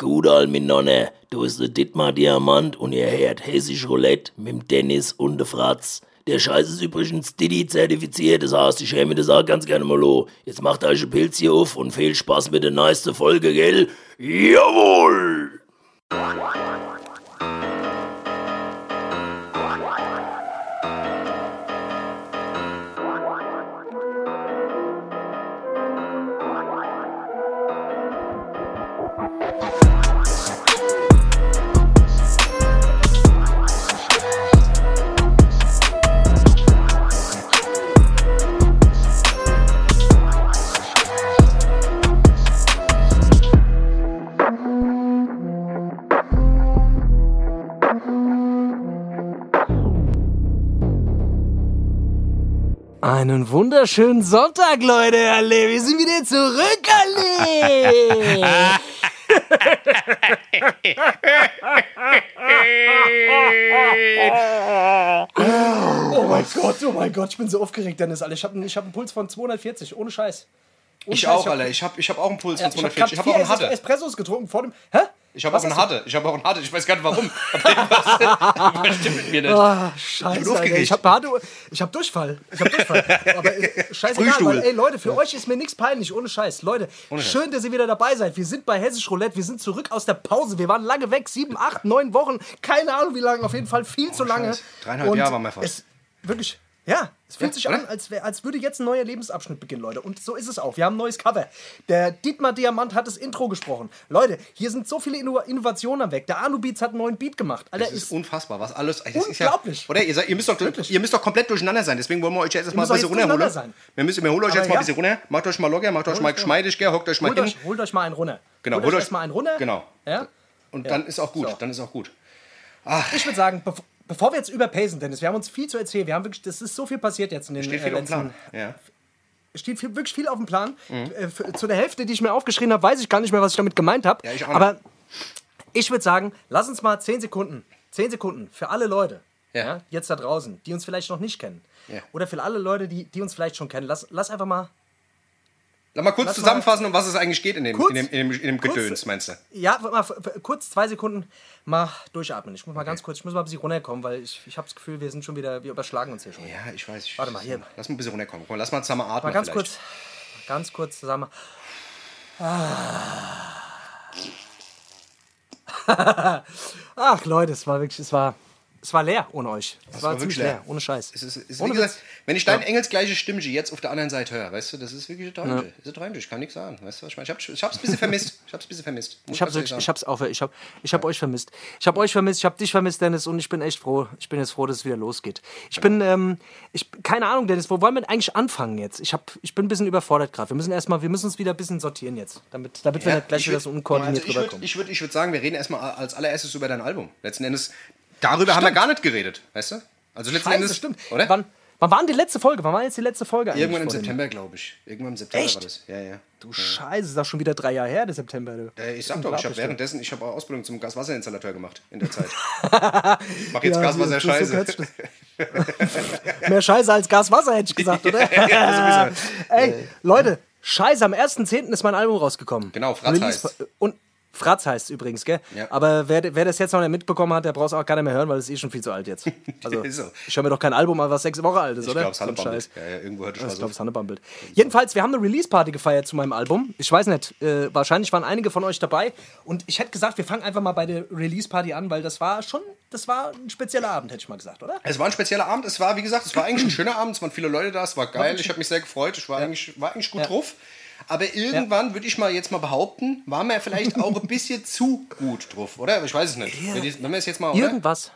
Gudal, min Nonne, du ist der Dittmar Diamant und ihr hört Hessisch Roulette mit dem Dennis und der Fratz. Der Scheiß ist übrigens Didi zertifiziert, das heißt, ich mir das auch ganz gerne mal an. Jetzt macht euch ein Pilz hier auf und viel Spaß mit der neuesten Folge, gell? Jawohl! Einen wunderschönen Sonntag, Leute. Alle, wir sind wieder zurück, alle. oh mein Gott, oh mein Gott, ich bin so aufgeregt, Dennis. Alter. Ich habe ich hab einen Puls von 240, ohne Scheiß. Ohne Ich Scheiß, auch, hab- Alter. Ich habe ich hab auch einen Puls Ja, von ich habe 240. Ich habe auch vier einen Hatte. Espressos getrunken vor dem. Hä? Ich habe auch Was einen Hatte. Ich habe auch einen Hatte. Ich weiß gar nicht warum. Irgendwas stimmt mit mir nicht. Ah, scheiße, aufgeregt. Ich habe ich hab Durchfall. Ich habe Durchfall. Aber äh, scheißegal, weil, ey Leute, für euch ist mir nichts peinlich, ohne Scheiß. Leute, schön, dass ihr wieder dabei seid. Wir sind bei Hessisch Roulette, wir sind zurück aus der Pause. Wir waren lange weg, sieben, acht, neun Wochen, keine Ahnung wie lange, auf jeden Fall viel zu lange. Scheiß. Dreieinhalb Jahre waren wir fast. Es, wirklich, ja, es fühlt sich oder? an, als, wär, als würde jetzt ein neuer Lebensabschnitt beginnen, Leute. Und so ist es auch. Wir haben ein neues Cover. Der Dietmar Diamant hat das Intro gesprochen. Leute, hier sind so viele Inno Innovationen am Weg. Der Anu Beats hat einen neuen Beat gemacht. Alter, Das ist unfassbar, was alles. Das Ist Unglaublich. ja, oder? Ihr, seid, ihr, müsst doch, Wirklich. ihr müsst doch komplett durcheinander sein. Deswegen wollen wir euch jetzt erstmal ein bisschen runterholen. sein. Wir, müssen, wir holen euch jetzt mal ja. ein bisschen runter. Macht euch mal locker, macht euch mal geschmeidig, gell? hockt euch mal Holt hin. euch, holt euch mal einen runter. Genau, holt, holt euch euch- erstmal einen runter. Genau. Ja? Und Ja. dann ist auch gut. So. Dann ist auch gut. Ich würde sagen, bev bevor wir jetzt überpacen, Dennis, wir haben uns viel zu erzählen. Wir haben wirklich, das ist so viel passiert jetzt in den Steht äh, viel auf dem letzten. Plan. Ja. Steht viel, wirklich viel auf dem Plan. Mhm. Äh, für, zu der Hälfte, die ich mir aufgeschrieben habe, weiß ich gar nicht mehr, was ich damit gemeint habe. Ja, ich auch. Aber ich würde sagen, lass uns mal 10 Sekunden, 10 Sekunden für alle Leute, Ja. ja. jetzt da draußen, die uns vielleicht noch nicht kennen. Ja. Oder für alle Leute, die, die uns vielleicht schon kennen. Lass, lass einfach mal Lass mal kurz Lass mal- zusammenfassen, um was es eigentlich geht in dem, Kurz- in dem, in dem, in dem kurz- Gedöns, meinst du? Ja, mal, kurz zwei Sekunden mal durchatmen. Ich muss mal ganz kurz, ich muss mal ein bisschen runterkommen, weil ich, ich habe das Gefühl, wir sind schon wieder, wir überschlagen uns hier schon. Ja, ich weiß. Ich, Warte mal, hier. Lass mal ein bisschen runterkommen. Komm, lass mal zusammen atmen. Mal ganz vielleicht. kurz, ganz kurz zusammen. Ah. Ach Leute, es war wirklich, es war, es war leer ohne euch. Es war, war ziemlich wirklich leer. leer. ohne Scheiß. Es ist, es ist, Ohne gesagt, wenn ich dein engelsgleiche Stimmchen jetzt auf der anderen Seite höre, weißt du, das ist wirklich ein. Das ist ein ich kann nichts sagen. Weißt du, was ich meine? Ich, hab, ich hab's ein bisschen vermisst. Ich hab's ein bisschen vermisst. Muss Ich hab's, wirklich, ich hab's auch, ich hab, ich hab euch vermisst. Ich hab euch vermisst, ich hab dich vermisst, Dennis, und ich bin echt froh. Ich bin jetzt froh, dass es wieder losgeht. Ich bin, ähm, ich, keine Ahnung, Dennis, wo wollen wir denn eigentlich anfangen jetzt? Ich hab, ich bin ein bisschen überfordert gerade. Wir müssen erstmal, wir müssen uns wieder ein bisschen sortieren jetzt, damit, damit wir Ja, nicht gleich ich wieder so unkoordiniert also ich würd- rüberkommen. Ich würde ich würd sagen, wir reden erstmal als allererstes über dein Album. Letzten Endes, darüber haben wir gar nicht geredet, weißt du? Also letzten Scheiße, Endes, stimmt. oder? Wann, wann war denn die letzte Folge? Wann war jetzt die letzte Folge eigentlich? Irgendwann im September, glaube ich. Irgendwann im September Echt? war das. Ja, ja. Du Scheiße, ist das schon wieder drei Jahre her, der September. Du. Äh, Ich sag doch, ich habe währenddessen, ich habe auch Ausbildung zum Gaswasserinstallateur gemacht in der Zeit. Ich mach jetzt Ja, Gaswasser so- so scheiße. das. Mehr Scheiße als Gaswasser, hätte ich gesagt, oder? ja, sowieso. Ey, Leute, Scheiße, am 1.10. ist mein Album rausgekommen. Genau, Fratz heißt's. Und Fratz heißt es übrigens, gell? Ja. Aber wer, wer das jetzt noch nicht mitbekommen hat, der braucht es auch gar nicht mehr hören, weil es ist eh schon viel zu alt jetzt. Also, Ist so. ich höre mir doch kein Album an, was sechs Wochen alt ist, Ich oder? glaube, es. Scheiß. Ja, ja, irgendwo hört Ich glaube, es. Jedenfalls, wir haben eine Release-Party gefeiert zu meinem Album. Ich weiß nicht, äh, wahrscheinlich waren einige von euch dabei. Und ich hätte gesagt, wir fangen einfach mal bei der Release-Party an, weil das war schon, das war ein spezieller Abend, hätte ich mal gesagt, oder? Es war ein spezieller Abend. Es war, wie gesagt, es war eigentlich ein schöner Abend. Es waren viele Leute da. Es war geil. Ich habe mich sehr gefreut. Ich war, eigentlich, war eigentlich gut Ja. drauf. Aber irgendwann würde ich mal jetzt mal behaupten, waren wir vielleicht auch ein bisschen zu gut drauf, oder? Ich weiß es nicht. Wenn, die, wenn wir es jetzt mal, oder? Irgendwas.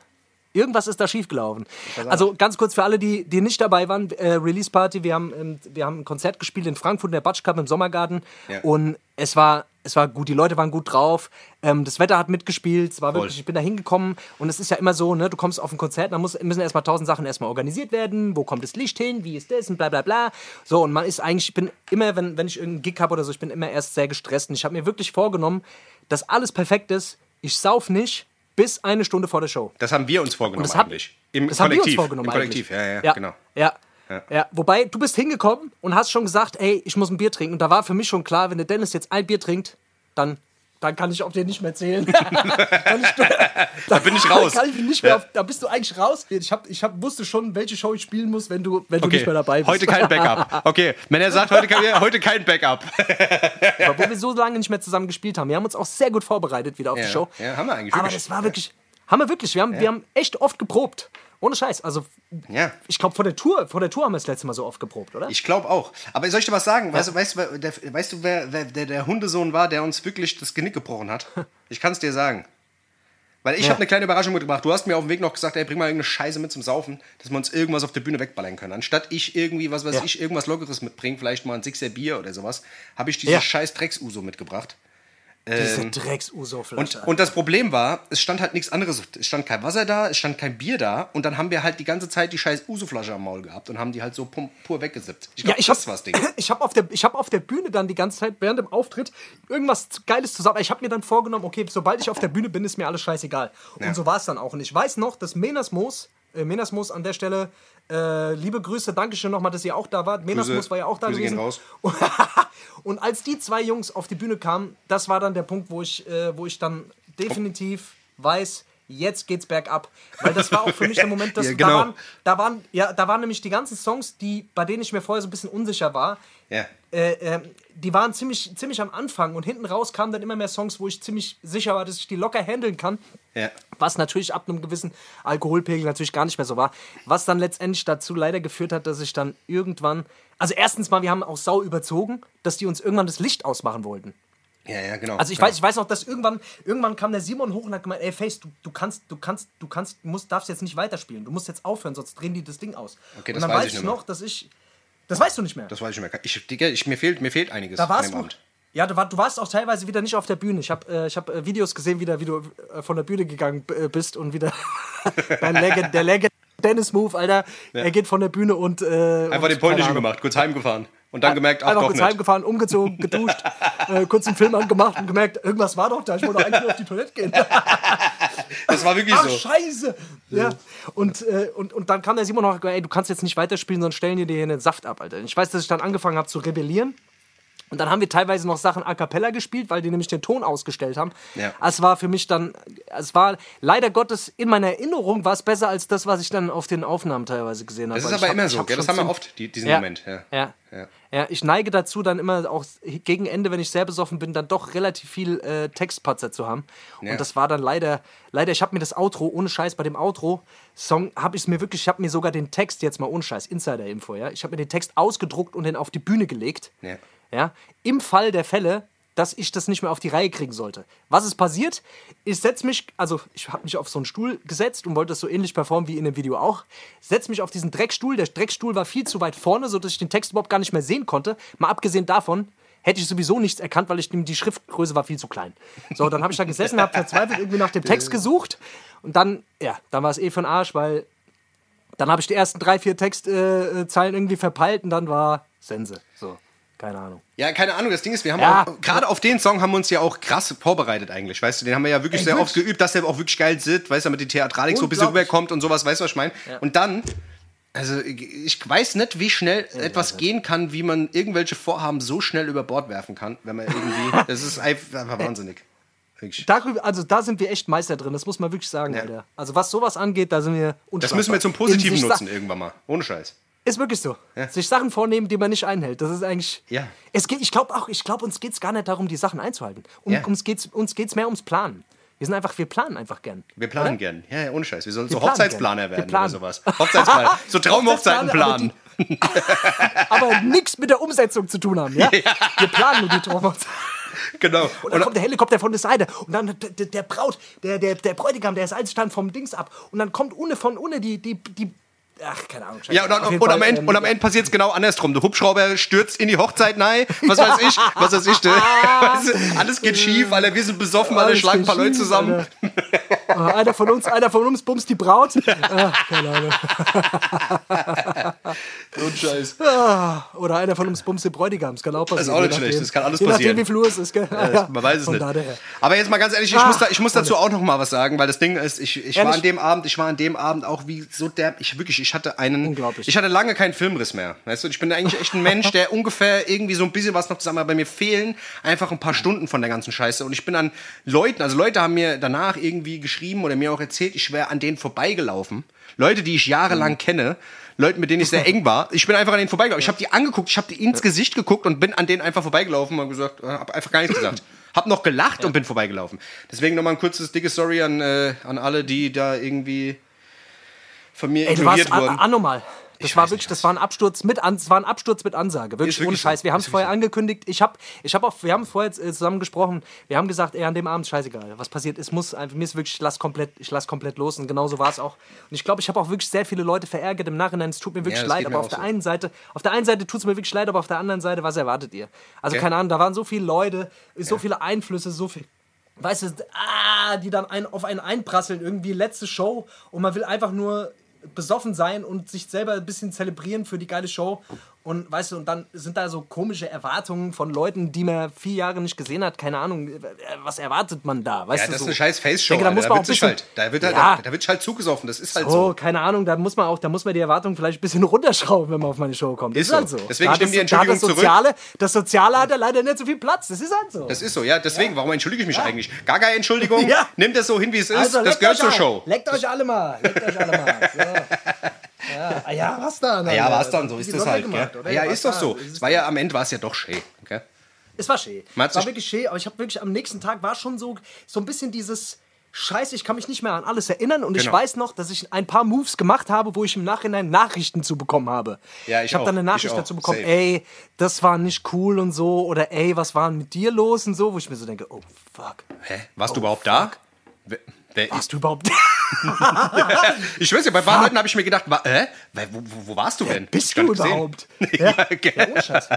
Irgendwas ist da schiefgelaufen. Also ganz kurz für alle, die, die nicht dabei waren, äh, Release Party, wir haben, ähm, wir haben ein Konzert gespielt in Frankfurt in der Batsch Cup im Sommergarten. Ja. und es war, es war gut, die Leute waren gut drauf, ähm, das Wetter hat mitgespielt, es war Voll. wirklich, ich bin da hingekommen. Und es ist ja immer so, ne, du kommst auf ein Konzert, dann muss, müssen erstmal tausend Sachen erstmal organisiert werden, wo kommt das Licht hin, wie ist das? Und bla bla bla. So und man ist eigentlich, ich bin immer, wenn, wenn ich irgendeinen Gig habe oder so, ich bin immer erst sehr gestresst. Und ich habe mir wirklich vorgenommen, dass alles perfekt ist, ich sauf nicht bis eine Stunde vor der Show. Das haben wir uns vorgenommen das hab- eigentlich. Im Das haben wir uns Kollektiv. vorgenommen Im Kollektiv, eigentlich. ja, ja, ja, genau. Ja. Ja. wobei du bist hingekommen und hast schon gesagt, ey, ich muss ein Bier trinken. Und da war für mich schon klar, wenn der Dennis jetzt ein Bier trinkt, dann, dann kann ich auf den nicht mehr zählen. Da bin ich raus. Kann ich nicht mehr Ja. auf, da bist du eigentlich raus. Ich, hab, ich hab, wusste schon, welche Show ich spielen muss, wenn du, wenn du Okay, nicht mehr dabei bist. heute kein Backup. Okay, wenn er sagt, heute, kein- heute kein Backup. Aber wo wir so lange nicht mehr zusammen gespielt haben. Wir haben uns auch sehr gut vorbereitet wieder auf Ja, die Show. ja, haben wir eigentlich Aber das war wirklich. Haben wir wirklich. Wir haben, wir haben echt oft geprobt. Ohne Scheiß. Also, Ja. ich glaube, vor der Tour, vor der Tour haben wir das letzte Mal so oft geprobt, oder? Ich glaube auch. Aber soll ich dir was sagen? Weißt, du, weißt, du, wer, der, weißt du, wer, wer der, der Hundesohn war, der uns wirklich das Genick gebrochen hat? Ich kann es dir sagen. Weil ich Ja. habe eine kleine Überraschung mitgebracht. Du hast mir auf dem Weg noch gesagt, ey, bring mal irgendeine Scheiße mit zum Saufen, dass wir uns irgendwas auf der Bühne wegballern können. Anstatt ich irgendwie, was weiß Ja. ich, irgendwas Lockeres mitbringe, vielleicht mal ein Sixer Bier oder sowas, habe ich dieses Ja. scheiß Drecks-Uso mitgebracht. Diese Drecks-Uso-Flasche. Und, und das Problem war, es stand halt nichts anderes. Es stand kein Wasser da, es stand kein Bier da. Und dann haben wir halt die ganze Zeit die scheiß Uso-Flasche am Maul gehabt und haben die halt so pur weggesippt. Ich ja, glaube, ich das hab, war's, Ding. Ich habe auf, der- ich hab auf der Bühne dann die ganze Zeit während dem Auftritt irgendwas Geiles zusammen. Ich habe mir dann vorgenommen, okay, sobald ich auf der Bühne bin, ist mir alles scheißegal. Ja. Und so war es dann auch. Und ich weiß noch, dass Menas Moos, äh, Menas Moos an der Stelle, äh, liebe Grüße, Dankeschön nochmal, dass ihr auch da wart. Menas Grüße- Moos war ja auch da Grüße gehen gewesen. raus. Und als die zwei Jungs auf die Bühne kamen, das war dann der Punkt, wo ich, äh, wo ich dann definitiv weiß, jetzt geht's bergab. Weil das war auch für mich der Moment, dass Ja, da, genau. waren, da, waren, ja, da waren nämlich die ganzen Songs, die, bei denen ich mir vorher so ein bisschen unsicher war, Ja. Äh, ähm, die waren ziemlich, ziemlich am Anfang und hinten raus kamen dann immer mehr Songs, wo ich ziemlich sicher war, dass ich die locker handeln kann. Ja. Was natürlich ab einem gewissen Alkoholpegel natürlich gar nicht mehr so war. Was dann letztendlich dazu leider geführt hat, dass ich dann irgendwann. Also, erstens mal, wir haben auch sau überzogen, dass die uns irgendwann das Licht ausmachen wollten. Ja, ja, genau. Also ich weiß, ich weiß noch, dass irgendwann, irgendwann kam der Simon hoch und hat gemeint, ey Face, du, du kannst, du kannst, du kannst, musst, darfst jetzt nicht weiterspielen. Du musst jetzt aufhören, sonst drehen die das Ding aus. Okay, und dann weiß weiß ich noch, dass ich. Das weißt du nicht mehr. Das weiß ich nicht mehr. Ich, Digga, ich, mir, fehlt, mir fehlt einiges Da warst du. Abend. Ja, du, war, du warst auch teilweise wieder nicht auf der Bühne. Ich habe äh, ich hab, äh, Videos gesehen, wieder, wie du äh, von der Bühne gegangen äh, bist und wieder dein Legend, der Legend Dennis Move, Alter. Er geht von der Bühne und. Äh, Einfach und, den polnischen gemacht, kurz heimgefahren. Und dann gemerkt, ach Einfach doch kurz nicht. heimgefahren, umgezogen, geduscht, äh, kurz einen Film angemacht und gemerkt, irgendwas war doch da. Ich wollte eigentlich nur auf die Toilette gehen. Das war wirklich Ach, so. scheiße! Ja. Und, äh, und, und dann kam der Simon noch, ey, du kannst jetzt nicht weiterspielen, sonst stellen die dir hier den Saft ab, Alter. Ich weiß, dass ich dann angefangen habe zu rebellieren. Und dann haben wir teilweise noch Sachen a cappella gespielt, weil die nämlich den Ton ausgestellt haben. Ja. Es war für mich dann, es war leider Gottes in meiner Erinnerung war es besser als das, was ich dann auf den Aufnahmen teilweise gesehen habe. Das ist aber hab- immer so, hab? Das haben wir oft, die, diesen ja. Moment. Ja. Ja. Ja. Ja. ich neige dazu, dann immer auch gegen Ende, wenn ich sehr besoffen bin, dann doch relativ viel äh, Textpatzer zu haben. Ja. Und das war dann leider, leider, ich habe mir das Outro, ohne Scheiß, bei dem Outro-Song habe ich es mir wirklich, ich habe mir sogar den Text jetzt mal ohne Scheiß, Insider-Info, ja. Ich habe mir den Text ausgedruckt und den auf die Bühne gelegt. Ja. Ja, im Fall der Fälle, dass ich das nicht mehr auf die Reihe kriegen sollte. Was ist passiert? Ich setze mich, also ich habe mich auf so einen Stuhl gesetzt und wollte das so ähnlich performen wie in dem Video auch. Setze mich auf diesen Dreckstuhl. Der Dreckstuhl war viel zu weit vorne, sodass ich den Text überhaupt gar nicht mehr sehen konnte. Mal abgesehen davon hätte ich sowieso nichts erkannt, weil ich die Schriftgröße war viel zu klein. So, dann habe ich da gesessen, habe verzweifelt irgendwie nach dem Text gesucht und dann, ja, dann war es eh für den Arsch, weil dann habe ich die ersten drei, vier Textzeilen äh, irgendwie verpeilt und dann war Sense. So, keine Ahnung. Ja, keine Ahnung, das Ding ist, wir haben Ja. auch, gerade auf den Song haben wir uns ja auch krass vorbereitet eigentlich, weißt du, den haben wir ja wirklich Ey, sehr wirklich? oft geübt, dass der auch wirklich geil sitzt, weißt du, damit die Theatralik so ein bisschen rüberkommt und sowas, weißt du, was ich meine? Und dann, also ich weiß nicht, wie schnell etwas gehen kann, wie man irgendwelche Vorhaben so schnell über Bord werfen kann, wenn man irgendwie, das ist einfach wahnsinnig. Darüber, also da sind wir echt Meister drin, das muss man wirklich sagen, Ja. Alter. Also was sowas angeht, da sind wir Das müssen wir zum. Positiven nutzen irgendwann mal, ohne Scheiß. Ist wirklich so. Sich Sachen vornehmen, die man nicht einhält. Das ist eigentlich. Ja. Es geht, ich glaube auch, ich glaube, uns geht es gar nicht darum, die Sachen einzuhalten. Um, Ja. Uns geht es uns geht's mehr ums Planen. Wir sind einfach, wir planen einfach gern. Wir planen gern. Ja, ja, ohne Scheiß. Wir sollen Wir so Hochzeitsplaner werden oder sowas. Hochzeitsplaner. So Traumhochzeiten planen. Aber nichts mit der Umsetzung zu tun haben, ja? Wir planen nur die Traumhochzeit. Genau. Und dann kommt der Helikopter von der Seite und dann der, der, Braut, der, der, der Bräutigam, der ist alles stand vom Dings ab und dann kommt ohne von ohne die, die, die ach, keine Ahnung. Ja, und, und, und, am Ende, ähm, und am Ende passiert es genau andersrum. Der Hubschrauber stürzt in die Hochzeit nein, was weiß ich, was weiß ich. weißt alles geht schief, alle, wir sind besoffen, alle alles schlagen ein paar Leute zusammen. Alter. Äh, einer von uns, einer von uns bumst die Braut. Ach, keine Ahnung. Ein Scheiß. Ah, Oder einer von uns Bumse Bräutigams, kann auch passieren. ist auch nicht je schlecht, das kann alles je passieren. nachdem, wie Uhr es ist, gell? Ah, ja. Man weiß es Von nicht. Aber jetzt mal ganz ehrlich, ich, Ah, muss, da, ich muss dazu auch noch mal was sagen, weil das Ding ist, ich, ich war an dem Abend, ich war an dem Abend auch wie so derb, ich wirklich, ich hatte einen, Unglaublich. ich hatte lange keinen Filmriss mehr, weißt du, ich bin eigentlich echt ein Mensch, der ungefähr irgendwie so ein bisschen was noch zusammen, aber bei mir fehlen einfach ein paar Stunden von der ganzen Scheiße und ich bin an Leuten, also Leute haben mir danach irgendwie geschrieben oder mir auch erzählt, ich wäre an denen vorbeigelaufen, Leute, die ich jahrelang Mhm. kenne, Leuten, mit denen ich sehr eng war, ich bin einfach an denen vorbeigelaufen, ich habe die angeguckt, ich habe die ins Gesicht geguckt und bin an denen einfach vorbeigelaufen und gesagt, äh, hab einfach gar nichts gesagt. Hab noch gelacht und bin vorbeigelaufen. Deswegen nochmal ein kurzes, dickes Sorry an, äh, an alle, die da irgendwie von mir Ey, warst ignoriert an, wurden. anormal. Das Ich war wirklich, nicht, das war ein Absturz mit, an, das war ein Absturz mit Ansage. Wirklich, ohne Scheiß. so. Wir haben es vorher wirklich angekündigt. Ich habe ich hab auch, wir haben vorher äh, zusammen gesprochen. Wir haben gesagt, ey, an dem Abend scheißegal. Was passiert ist, muss einfach, mir ist wirklich, ich lass komplett, ich lass komplett los. Und genauso war es auch. Und ich glaube, ich habe auch wirklich sehr viele Leute verärgert im Nachhinein. Es tut mir wirklich das leid. Aber auf der so. einen Seite, auf der einen Seite tut es mir wirklich leid, aber auf der anderen Seite, was erwartet ihr? Also Okay. keine Ahnung, da waren so viele Leute, so viele Einflüsse, so viel. Weißt du, ah, die dann ein, auf einen einprasseln, irgendwie letzte Show und man will einfach nur besoffen sein und sich selber ein bisschen zelebrieren für die geile Show. Und weißt du, und dann sind da so komische Erwartungen von Leuten, die man vier Jahre nicht gesehen hat. Keine Ahnung, äh, was erwartet man da? Weißt ja, du, das ist so. eine scheiß Face-Show. da Da wird sich halt, da wird halt, Ja. da, da wird halt zugesoffen. Das ist halt So, so. Keine Ahnung, da muss man auch, da muss man die Erwartungen vielleicht ein bisschen runterschrauben, wenn man auf meine Show kommt. Das Ist ist, halt so. so. Deswegen da stimmt die das, Entschuldigung das zurück. Soziale, das Soziale hat ja leider nicht so viel Platz. Das ist halt so. Das ist so, ja. Deswegen, warum entschuldige ich mich eigentlich? Gar keine Entschuldigung. Ja. Nimmt das so hin, wie es ist. Also, das gehört zur. Show. Leckt euch alle mal. Leckt euch alle mal. So. Ja, ja, was dann? Ja, Alter? was dann? So ist das halt. gemacht, Gell? Ja, ist doch so. Es Es war ja am Ende war es ja doch schön. Okay? Es war schön. Es war wirklich schön, aber ich habe wirklich am nächsten Tag war schon so, so ein bisschen dieses Scheiße, ich kann mich nicht mehr an alles erinnern und ich Genau. weiß noch, dass ich ein paar Moves gemacht habe, wo ich im Nachhinein Nachrichten zu bekommen habe. Ja, ich habe dann eine Nachricht Ich dazu bekommen, Safe. ey, das war nicht cool und so oder ey, was war denn mit dir los und so, wo ich mir so denke, oh fuck. Hä? Warst du überhaupt da? Wer, wer ist Warst du überhaupt Ich weiß ja, bei paar Leuten habe ich mir gedacht, wa, äh? Wo, wo, wo warst du denn? Bist Gar du überhaupt? ja, Scheiß.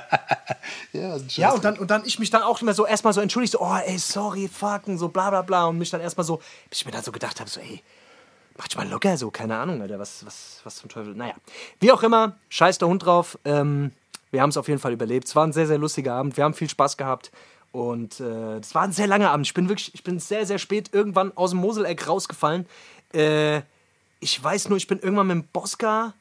Ja, Ja, Scheiß. und dann, und dann ich mich dann auch immer so erstmal so entschuldigt, so, oh, ey, sorry, fucken, so bla bla bla. Und mich dann erstmal so, bis ich mir dann so gedacht habe, so, ey, mach dich mal locker, so, keine Ahnung, Alter, was, was, was zum Teufel. Naja, wie auch immer, scheiß der Hund drauf. Ähm, wir haben es auf jeden Fall überlebt. Es war ein sehr, sehr lustiger Abend. Wir haben viel Spaß gehabt. Und äh, es war ein sehr langer Abend. Ich bin wirklich, ich bin sehr, sehr spät irgendwann aus dem Moseleck rausgefallen. Äh, ich weiß nur, ich bin irgendwann mit dem Bosca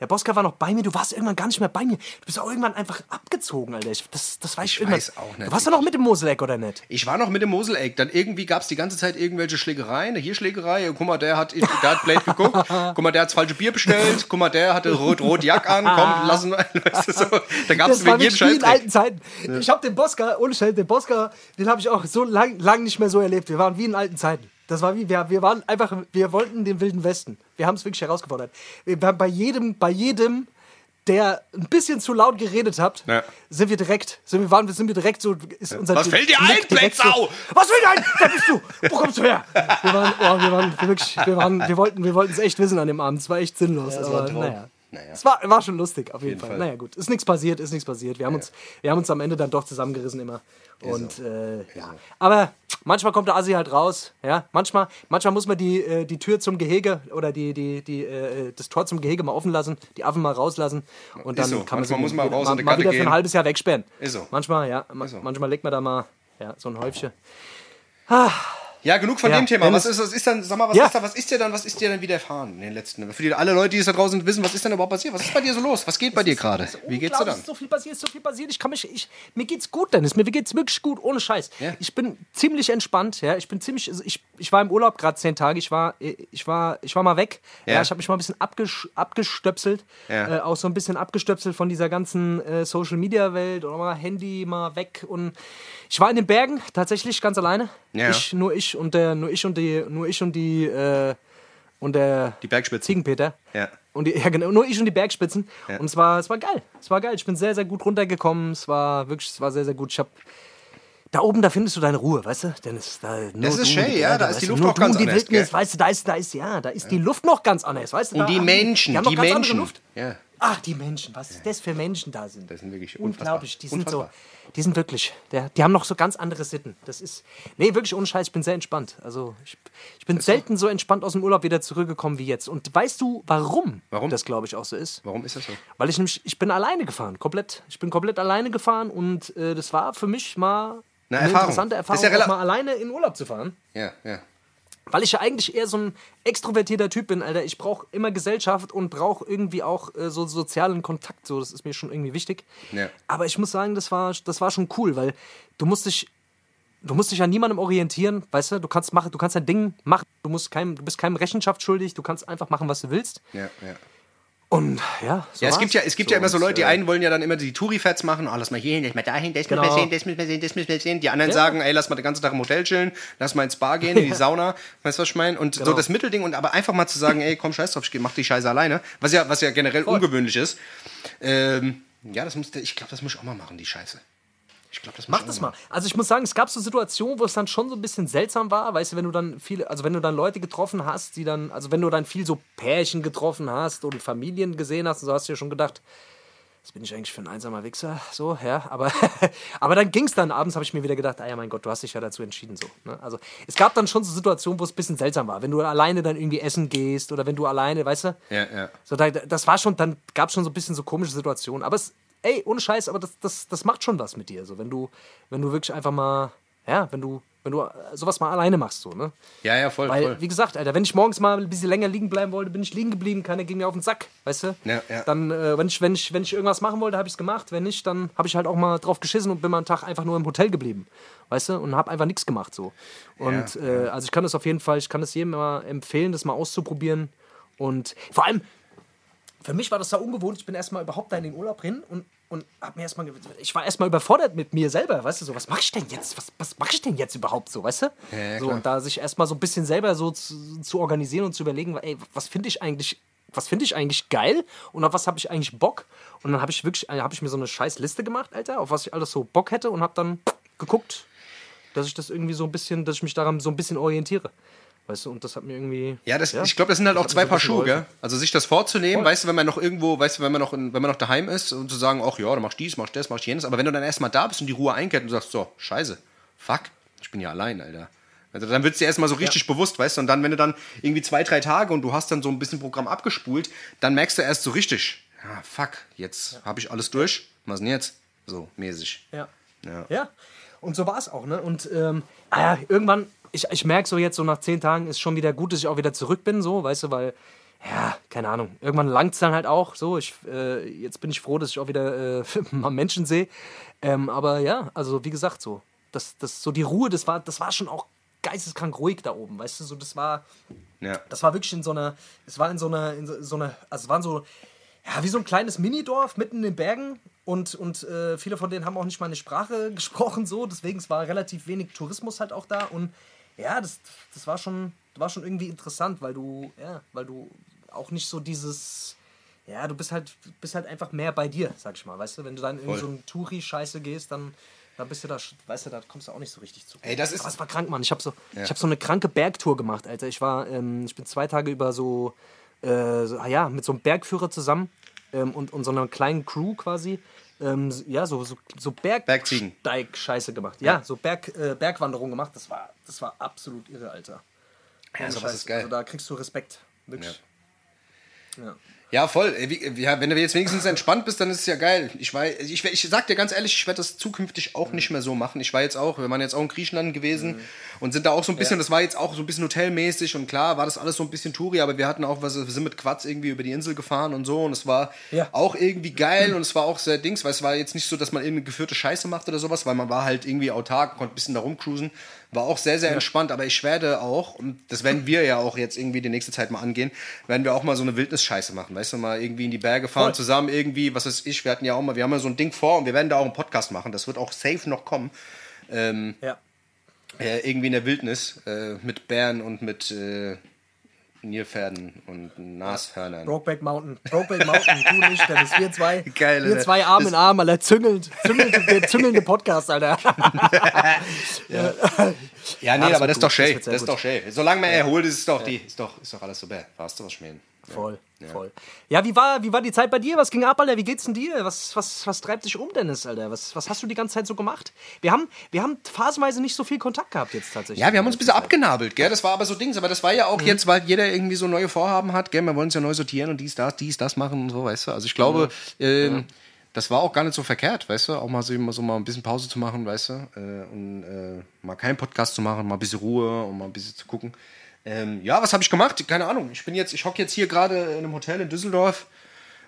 der Bosca war noch bei mir, du warst irgendwann gar nicht mehr bei mir. Du bist auch irgendwann einfach abgezogen, Alter. Ich, das, das weiß ich, Ich weiß auch nicht. Du warst doch noch mit dem Moseleck, oder nicht? Ich war noch mit dem Moseleck. Dann irgendwie gab es die ganze Zeit irgendwelche Schlägereien. Hier Schlägerei. Guck mal, der hat, der hat Blade geguckt. Guck mal, der hat das falsche Bier bestellt. Guck mal, der hatte rot-rot Jack an. Komm, lassen wir. Weißt du, so. Da gab es wirklich wie in Scheiß. alten Zeiten. Ich habe den Bosca, ohne Scheiß, den Bosca, den habe ich auch so lang, lang nicht mehr so erlebt. Wir waren wie in alten Zeiten. Das war wie, wir, wir waren einfach, wir wollten den Wilden Westen. Wir haben es wirklich herausgefordert. Wir haben bei jedem, bei jedem, der ein bisschen zu laut geredet hat, Ja. sind wir direkt, sind wir, waren, sind wir direkt so, ist unser Was fällt dir ein, so, Blättsau? Was fällt dir ein? Wer bist du? Wo kommst du her? Wir waren, oh, wir waren wirklich, wir waren, wir wollten, wir wollten es echt wissen an dem Abend. Es war echt sinnlos. es war aber ein Traum. naja. Naja. Es war, war schon lustig, auf jeden, Fall. Fall. Naja, gut. Ist nichts passiert, ist nichts passiert. Wir haben, uns, wir haben uns am Ende dann doch zusammengerissen immer. Und äh, ja. Aber manchmal kommt der Assi halt raus. Ja? Manchmal, manchmal muss man die, äh, die Tür zum Gehege oder die, die, die, äh, das Tor zum Gehege mal offen lassen, die Affen mal rauslassen. Und dann so. kann man Manchmal sie muss man mal, mal Gatte wieder für gehen. ein halbes Jahr wegsperren. Ist so. Manchmal, ja. Ma so. Manchmal legt man da mal ja, so ein Häufchen. Ja, genug von Ja, dem Thema. Was ist, was ist dann, sag mal, was Ja. ist da, was ist dir dann, was ist dir dann widerfahren in den letzten? Für die, alle Leute, die es da draußen wissen, was ist denn überhaupt passiert? Was ist bei dir so los? Was geht bei dir gerade? Wie geht's dir dann? ist So viel passiert, ist so viel passiert. Ich kann mich, ich, mir geht's gut, Dennis. Mir geht's wirklich gut, ohne Scheiß. Ja. Ich bin ziemlich entspannt. Ja, ich bin ziemlich. also Ich, ich war im Urlaub gerade zehn Tage. Ich war, ich war, ich war mal weg. Ja, ich habe mich mal ein bisschen abgesch abgestöpselt. Äh, auch so ein bisschen abgestöpselt von dieser ganzen äh, Social Media Welt und mal Handy mal weg und ich war in den Bergen tatsächlich ganz alleine. Ja. Ich, nur ich und der, nur ich und die, nur ich und die äh, und der Die Bergspitzen. Ziegenpeter. Ja. Und die, ja, genau, nur ich und die Bergspitzen. Ja. Und es war, es war geil. Es war geil. Ich bin sehr, sehr gut runtergekommen. Es war wirklich, es war sehr, sehr gut. Ich hab, da oben, da findest du deine Ruhe, weißt du? Dennis, da, Das ist schön, die ja, da ist die? Luft du ganz die anders, Wildnis, weißt du, da ist, da ist, ja, da ist die Luft noch ganz anders, weißt du? Und die Menschen, haben noch die andere Menschen. Luft. Ja. Ach, die Menschen, was ist das für Menschen da sind? Das sind wirklich unglaublich. Die sind unfassbar. so, die sind wirklich, der, die haben noch so ganz andere Sitten. Das ist, nee, wirklich ohne Scheiß, ich bin sehr entspannt. Also ich, ich bin selten so entspannt aus dem Urlaub wieder zurückgekommen wie jetzt. Und weißt du, warum, Warum? das glaube ich auch so ist? Warum ist das so? Weil ich nämlich, ich bin alleine gefahren, komplett. Ich bin komplett alleine gefahren und äh, das war für mich mal Eine eine, Erfahrung. interessante Das Erfahrung, ja mal alleine in Urlaub zu fahren. Ja, ja. Weil ich ja eigentlich eher so ein extrovertierter Typ bin, Alter. Ich brauche immer Gesellschaft und brauche irgendwie auch äh, so sozialen Kontakt. So, das ist mir schon irgendwie wichtig. Ja. Aber ich muss sagen, das war, das war schon cool, weil du musst dich, du musst dich an niemandem orientieren, weißt du? Du kannst machen, du kannst dein Ding machen. Du musst keinem, du bist keinem Rechenschaft schuldig. Du kannst einfach machen, was du willst. Ja, ja. Und ja, so Ja, es gibt ja, es gibt ja immer so Leute, die äh, einen wollen ja dann immer die Touri-Fats machen, oh, lass mal hier hin, lass mal dahin, das müssen wir Genau. sehen, das müssen wir sehen, das müssen wir sehen. Die anderen Ja. sagen, ey, lass mal den ganzen Tag im Hotel chillen, lass mal ins Spa gehen, in die Sauna, weißt du, was ich meine? Und so Genau. das Mittelding und aber einfach mal zu sagen, ey, komm, scheiß drauf, ich mach die Scheiße alleine, was ja, was ja generell ungewöhnlich ist. Ähm, ja, das musste, ich glaube, das muss ich auch mal machen, die Scheiße. Ich glaube, das muss Mach ich das mal. Also ich muss sagen, es gab so Situationen, wo es dann schon so ein bisschen seltsam war, weißt du, wenn du dann viele, also wenn du dann Leute getroffen hast, die dann, also wenn du dann viel so Pärchen getroffen hast oder Familien gesehen hast, und so hast du ja schon gedacht, was bin ich eigentlich für ein einsamer Wichser, so, ja, aber, aber dann ging es dann, abends habe ich mir wieder gedacht, ah ja, mein Gott, du hast dich ja dazu entschieden, so. Ne? Also es gab dann schon so Situationen, wo es ein bisschen seltsam war, wenn du alleine dann irgendwie essen gehst oder wenn du alleine, weißt du, Ja, ja. so, da, das war schon, dann gab es schon so ein bisschen so komische Situationen. Aber es, ey, ohne Scheiß, aber das, das, das macht schon was mit dir. So, wenn du, wenn du wirklich einfach mal, ja, wenn du, wenn du äh, sowas mal alleine machst, so, ne? Ja, ja, voll, Weil, voll. wie gesagt, Alter, wenn ich morgens mal ein bisschen länger liegen bleiben wollte, bin ich liegen geblieben, keiner ging mir auf den Sack, weißt du? Ja, ja. Dann, äh, wenn, ich, wenn, ich, wenn ich irgendwas machen wollte, habe ich es gemacht. Wenn nicht, dann habe ich halt auch mal drauf geschissen und bin mal einen Tag einfach nur im Hotel geblieben, weißt du? Und habe einfach nichts gemacht, so. Und, Ja, äh, also ich kann das auf jeden Fall, ich kann es jedem mal empfehlen, das mal auszuprobieren. Und vor allem, für mich war das da ungewohnt. Ich bin erstmal überhaupt da in den Urlaub hin und, und hab mir erstmal, ich war erstmal überfordert mit mir selber, weißt du, so, was mache ich denn jetzt? Was, was mache ich denn jetzt überhaupt so, weißt du? ja, so, klar. und da sich erstmal so ein bisschen selber so zu, zu organisieren und zu überlegen, ey, was finde ich eigentlich, was finde ich eigentlich geil und auf was habe ich eigentlich Bock? Und dann habe ich wirklich, habe ich mir so eine scheiß Liste gemacht, Alter, auf was ich alles so Bock hätte und habe dann geguckt, dass ich das irgendwie so ein bisschen, dass ich mich daran so ein bisschen orientiere. Weißt du, und das hat mir irgendwie. Ja, das, ich glaube, das sind halt auch hat mir zwei Paar Schuhe, gell? Also sich das vorzunehmen, Voll. weißt du, wenn man noch irgendwo, weißt du, wenn man noch, in, wenn man noch daheim ist und zu sagen, ach ja, du machst dies, machst das, machst jenes, aber wenn du dann erstmal da bist und die Ruhe einkehrt und du sagst, so, scheiße, fuck, ich bin ja allein, Alter. Also dann wird es dir erstmal so richtig bewusst, weißt du, und dann, wenn du dann irgendwie zwei, drei Tage und du hast dann so ein bisschen Programm abgespult, dann merkst du erst so richtig, ja, fuck, jetzt habe ich alles durch, was denn jetzt? So, mäßig. Ja. Ja. Ja. Und so war es auch, ne? Und ähm, ah ja, irgendwann, ich, ich merke so jetzt, so nach zehn Tagen ist schon wieder gut, dass ich auch wieder zurück bin, so, weißt du, weil, ja, keine Ahnung, irgendwann langt es dann halt auch, so, ich, äh, jetzt bin ich froh, dass ich auch wieder äh, mal Menschen sehe. Ähm, aber ja, also wie gesagt, so, das, das, so die Ruhe, das war, das war schon auch geisteskrank ruhig da oben, weißt du, so, das war, Ja. das war wirklich in so einer, es war in so einer, in so, so einer, also es waren so, ja, wie so ein kleines Minidorf mitten in den Bergen und, und äh, viele von denen haben auch nicht meine Sprache gesprochen, so, deswegen es war relativ wenig Tourismus halt auch da und ja, das, das war schon, war schon irgendwie interessant, weil du, ja, weil du auch nicht so dieses, ja, du bist halt, bist halt einfach mehr bei dir, sag ich mal, weißt du, wenn du dann in so ein Touri-Scheiße gehst, dann, dann bist du da, weißt du, da kommst du auch nicht so richtig zu. Ey, das ist- Aber es war krank, Mann. Ich habe so, ich hab so eine kranke Bergtour gemacht, Alter. Ich war, ähm, ich bin zwei Tage über so, äh, so ah ja, mit so einem Bergführer zusammen ähm, und, und so einer kleinen Crew quasi. Ähm, ja, so, so, so. Bergsteig-Scheiße gemacht. Ja, so Berg, äh, Bergwanderung gemacht. Das war, das war absolut irre, Alter. Ja, sowas ist geil. Also da kriegst du Respekt. Wirklich. Ja. Ja, voll. Ey, wie- Ja, wenn du jetzt wenigstens entspannt bist, dann ist es ja geil. Ich, war, ich, ich sag dir ganz ehrlich, ich werde das zukünftig auch nicht mehr so machen. Ich war jetzt auch, wir waren jetzt auch in Griechenland gewesen und sind da auch so ein bisschen, das war jetzt auch so ein bisschen hotelmäßig und klar war das alles so ein bisschen Touri, aber wir hatten auch was, wir sind mit Quads irgendwie über die Insel gefahren und so und es war Ja. auch irgendwie geil und es war auch sehr Dings, weil es war jetzt nicht so, dass man irgendwie geführte Scheiße macht oder sowas, weil man war halt irgendwie autark, konnte ein bisschen da rumcruisen. War auch sehr, sehr entspannt, aber ich werde auch, und das werden wir ja auch jetzt irgendwie die nächste Zeit mal angehen, werden wir auch mal so eine Wildnisscheiße machen, weißt du, mal irgendwie in die Berge fahren, Voll. zusammen irgendwie, was weiß ich, wir hatten ja auch mal, wir haben ja so ein Ding vor und wir werden da auch einen Podcast machen, das wird auch safe noch kommen, ja. äh, irgendwie in der Wildnis, äh, mit Bären und mit äh, Nilpferden und Nashörnern. Brokeback Mountain. Brokeback Mountain, du nicht, Dennis. Wir zwei, Geil, wir Alter. zwei Arm in Arm, Alter. Züngelnd. Züngelnd, der züngelnde Podcast, Alter. Ja, nee, das aber das ist gut, doch schön. das Das, ist gut. doch schön. Solange man erholt ist, ist doch, die, ist doch, ist doch alles super. Warst du was schmähen? Voll, voll. Ja, wie war, wie war die Zeit bei dir? Was ging ab, Alter? Wie geht's denn dir? Was, was, was treibt dich um, Dennis, Alter? Was, was hast du die ganze Zeit so gemacht? Wir haben, wir haben phasenweise nicht so viel Kontakt gehabt jetzt tatsächlich. Ja, wir haben uns ein bisschen abgenabelt, gell? Das war aber so Dings. Aber das war ja auch jetzt, weil jeder irgendwie so neue Vorhaben hat, gell? Wir wollen uns ja neu sortieren und dies, das, dies, das machen und so, weißt du? Also ich glaube, ähm, das war auch gar nicht so verkehrt, weißt du? Auch mal so, so mal ein bisschen Pause zu machen, weißt du? Äh, und äh, mal keinen Podcast zu machen, mal ein bisschen Ruhe und mal ein bisschen zu gucken. Ähm, ja, was habe ich gemacht? Keine Ahnung. Ich bin jetzt, ich hocke jetzt hier gerade in einem Hotel in Düsseldorf.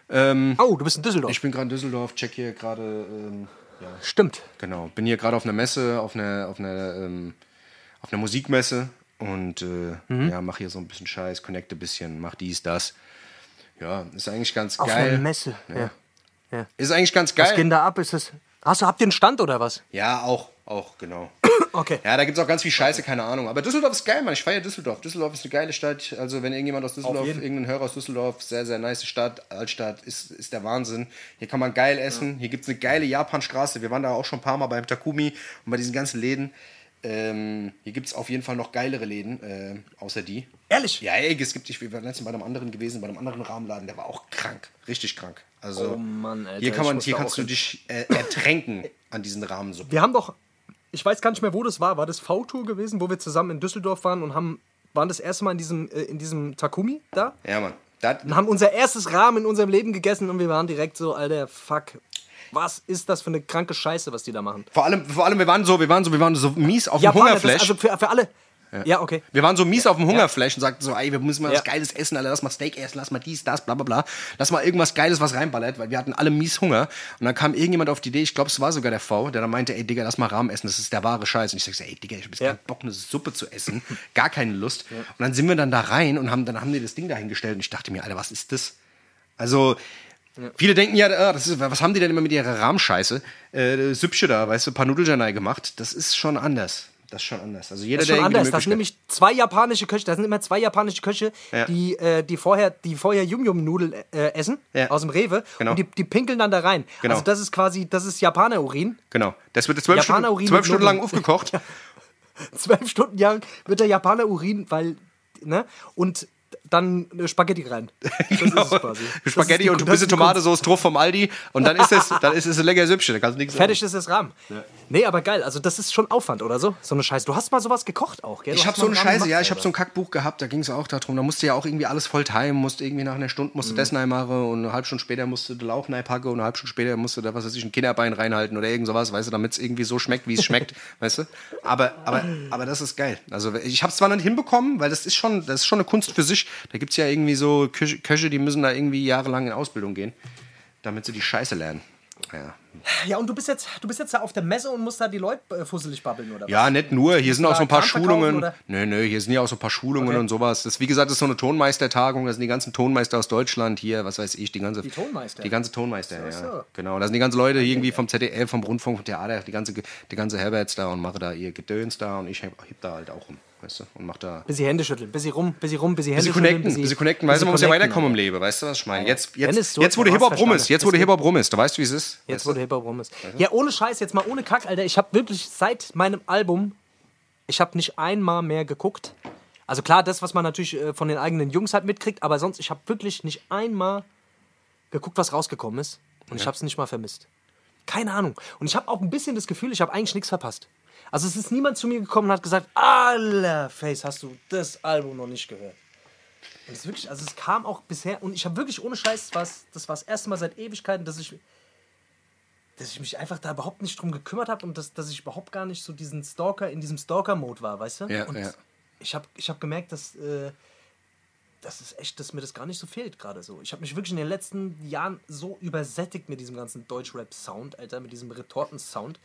Oh, du bist in Düsseldorf. Ich bin gerade in Düsseldorf, check hier gerade, ähm, ja, Stimmt. genau. Bin hier gerade auf einer Messe, auf einer, auf einer, ähm, auf einer Musikmesse und äh, Mhm. ja, mache hier so ein bisschen Scheiß, connecte ein bisschen, mach dies, das. Ja, ist eigentlich ganz Auf geil. einer Messe. Ja. Ist eigentlich ganz Was geht geil. da ab? Ist das. Hast du, habt ihr einen Stand oder was? Ja, auch, auch, genau. Okay. Ja, da gibt es auch ganz viel Scheiße, keine Ahnung. Aber Düsseldorf ist geil, Mann. Ich feiere Düsseldorf. Düsseldorf ist eine geile Stadt. Also, wenn irgendjemand aus Düsseldorf, irgendein Hörer aus Düsseldorf, sehr, sehr nice Stadt, Altstadt, ist, ist der Wahnsinn. Hier kann man geil essen. Hier gibt es eine geile Japanstraße. Wir waren da auch schon ein paar Mal beim Takumi und bei diesen ganzen Läden. Ähm, hier gibt es auf jeden Fall noch geilere Läden, äh, außer die. Ehrlich? Ja, ey, es gibt, ich war letztens bei einem anderen gewesen, bei einem anderen Rahmenladen, der war auch krank. Richtig krank. Also, Oh Mann, Alter, hier, kann man, hier kannst du hin. dich äh, ertränken an diesen Rahmensuppen. Wir haben doch. Ich weiß gar nicht mehr, wo das war. War das V-Tour gewesen, wo wir zusammen in Düsseldorf waren und haben. Waren das erste Mal in diesem, äh, in diesem Takumi da? Ja, Mann. Da, Und haben unser erstes Rahmen in unserem Leben gegessen und wir waren direkt so, Alter, fuck. Was ist das für eine kranke Scheiße, was die da machen? Vor allem, vor allem, wir waren so, wir waren so, wir waren so mies auf dem Japaner, das, Hungerflash. also für, für alle. Ja, okay. wir waren so mies auf dem Hungerflash und sagten so, ey, wir müssen mal Ja. was Geiles essen, Alter, lass mal Steak essen, lass mal dies, das, bla bla bla. Lass mal irgendwas Geiles, was reinballert, weil wir hatten alle mies Hunger. Und dann kam irgendjemand auf die Idee, ich glaube, es war sogar der V, der dann meinte, ey, Digga, lass mal Rahmen essen, das ist der wahre Scheiß. Und ich sag so, ey, Digga, ich hab jetzt Ja. keinen Bock, eine Suppe zu essen, gar keine Lust. Und dann sind wir dann da rein und haben, dann haben die das Ding dahingestellt und ich dachte mir, Alter, was ist das? Also, Viele denken ja, ah, das ist, was haben die denn immer mit ihrer Rahmscheiße? Äh, Süppche da, weißt du, ein paar Nudeljanai gemacht. Das ist schon anders. Das ist schon anders. Also jeder, Das ist schon anders. Das sind nämlich zwei japanische Köche. Das sind immer zwei japanische Köche, Ja. die, äh, die vorher, die vorher Yum-Yum-Nudeln äh, essen Ja. aus dem Rewe Genau. und die, die pinkeln dann da rein. Genau. Also das ist quasi, das ist Japaner-Urin. Genau. Das wird zwölf Stunden, zwölf Stunden lang aufgekocht. Zwölf Stunden lang wird der Japaner-Urin, weil, ne? Und dann Spaghetti rein. Das Genau. ist es quasi. Das Spaghetti und ein bisschen Tomatensauce drauf vom Aldi. Und dann ist es, dann ist es ein lecker Süppchen. Nichts sagen. Fertig ist das Rahmen. Nee, aber geil. Also, das ist schon Aufwand, oder so? So eine Scheiße. Du hast mal sowas gekocht auch, gell? Du Ich habe so eine Scheiße, ja, gemacht ich habe so ein Kackbuch gehabt, da ging es auch darum, da musst du ja auch irgendwie alles voll timen, musst irgendwie nach einer Stunde musst du das machen und eine halbe Stunde später musst du Lauch packen und eine halbe Stunde später musst du da, was weiß ich, ein Kinderbein reinhalten oder irgend sowas, weißt du, damit es irgendwie so schmeckt, wie es schmeckt, weißt du? Aber, aber, aber das ist geil. Also ich habe es zwar nicht hinbekommen, weil das ist schon, das ist schon eine Kunst für sich. Da gibt es ja irgendwie so Köche, die müssen da irgendwie jahrelang in Ausbildung gehen, damit sie die Scheiße lernen. Ja. Ja, und du bist jetzt, du bist jetzt da auf der Messe und musst da die Leute äh, fusselig babbeln, oder was? Ja, nicht nur. Hier sind auch so ein paar Schulungen. oder? Nö, nö, hier sind ja auch so ein paar Schulungen Okay. und sowas. Das, wie gesagt, das ist so eine Tonmeistertagung. Da sind die ganzen Tonmeister aus Deutschland hier, was weiß ich, die ganze. Die Tonmeister? Die ganze Tonmeister, ja. so. Genau. Da sind die ganzen Leute irgendwie vom ZDF, vom Rundfunk, vom Theater, die ganze, die ganze Herberts da und mache da ihr Gedöns da und ich heb, heb da halt auch rum, weißt du, und mach da. Bisschen Hände schütteln, bisschen rum, bisschen rum, bisschen Hände Bisschen schütteln. connecten, bisschen connecten, weißt du, man muss ja weiterkommen im. Leben, weißt du, was ich meine? Jetzt, jetzt, jetzt der hast Hip-Hop rum ist, jetzt geht- Hip-Hop rum ist, du weißt, wie es ist? Jetzt, weißt Hip-Hop rum ist. Ja, ohne Scheiß, jetzt mal ohne Kack, Alter. Ich habe wirklich seit meinem Album, ich habe nicht einmal mehr geguckt. Also klar, das, was man natürlich äh, von den eigenen Jungs halt mitkriegt, aber sonst, ich habe wirklich nicht einmal geguckt, was rausgekommen ist. Und ich habe es nicht mal vermisst. Keine Ahnung. Und ich habe auch ein bisschen das Gefühl, ich habe eigentlich nichts verpasst. Also es ist niemand zu mir gekommen und hat gesagt, Alter, Face, hast du das Album noch nicht gehört? Und es ist wirklich, also es kam auch bisher, und ich habe wirklich ohne Scheiß, war's- das war das erste Mal seit Ewigkeiten, dass ich dass ich mich einfach da überhaupt nicht drum gekümmert habe und dass, dass ich überhaupt gar nicht so diesen Stalker, in diesem Stalker-Mode war, weißt du? Ja, und ja. ich habe ich hab gemerkt, dass, äh, das ist echt, dass mir das gar nicht so fehlt gerade so. Ich habe mich wirklich in den letzten Jahren so übersättigt mit diesem ganzen Deutschrap-Sound, Alter, mit diesem Retorten-Sound,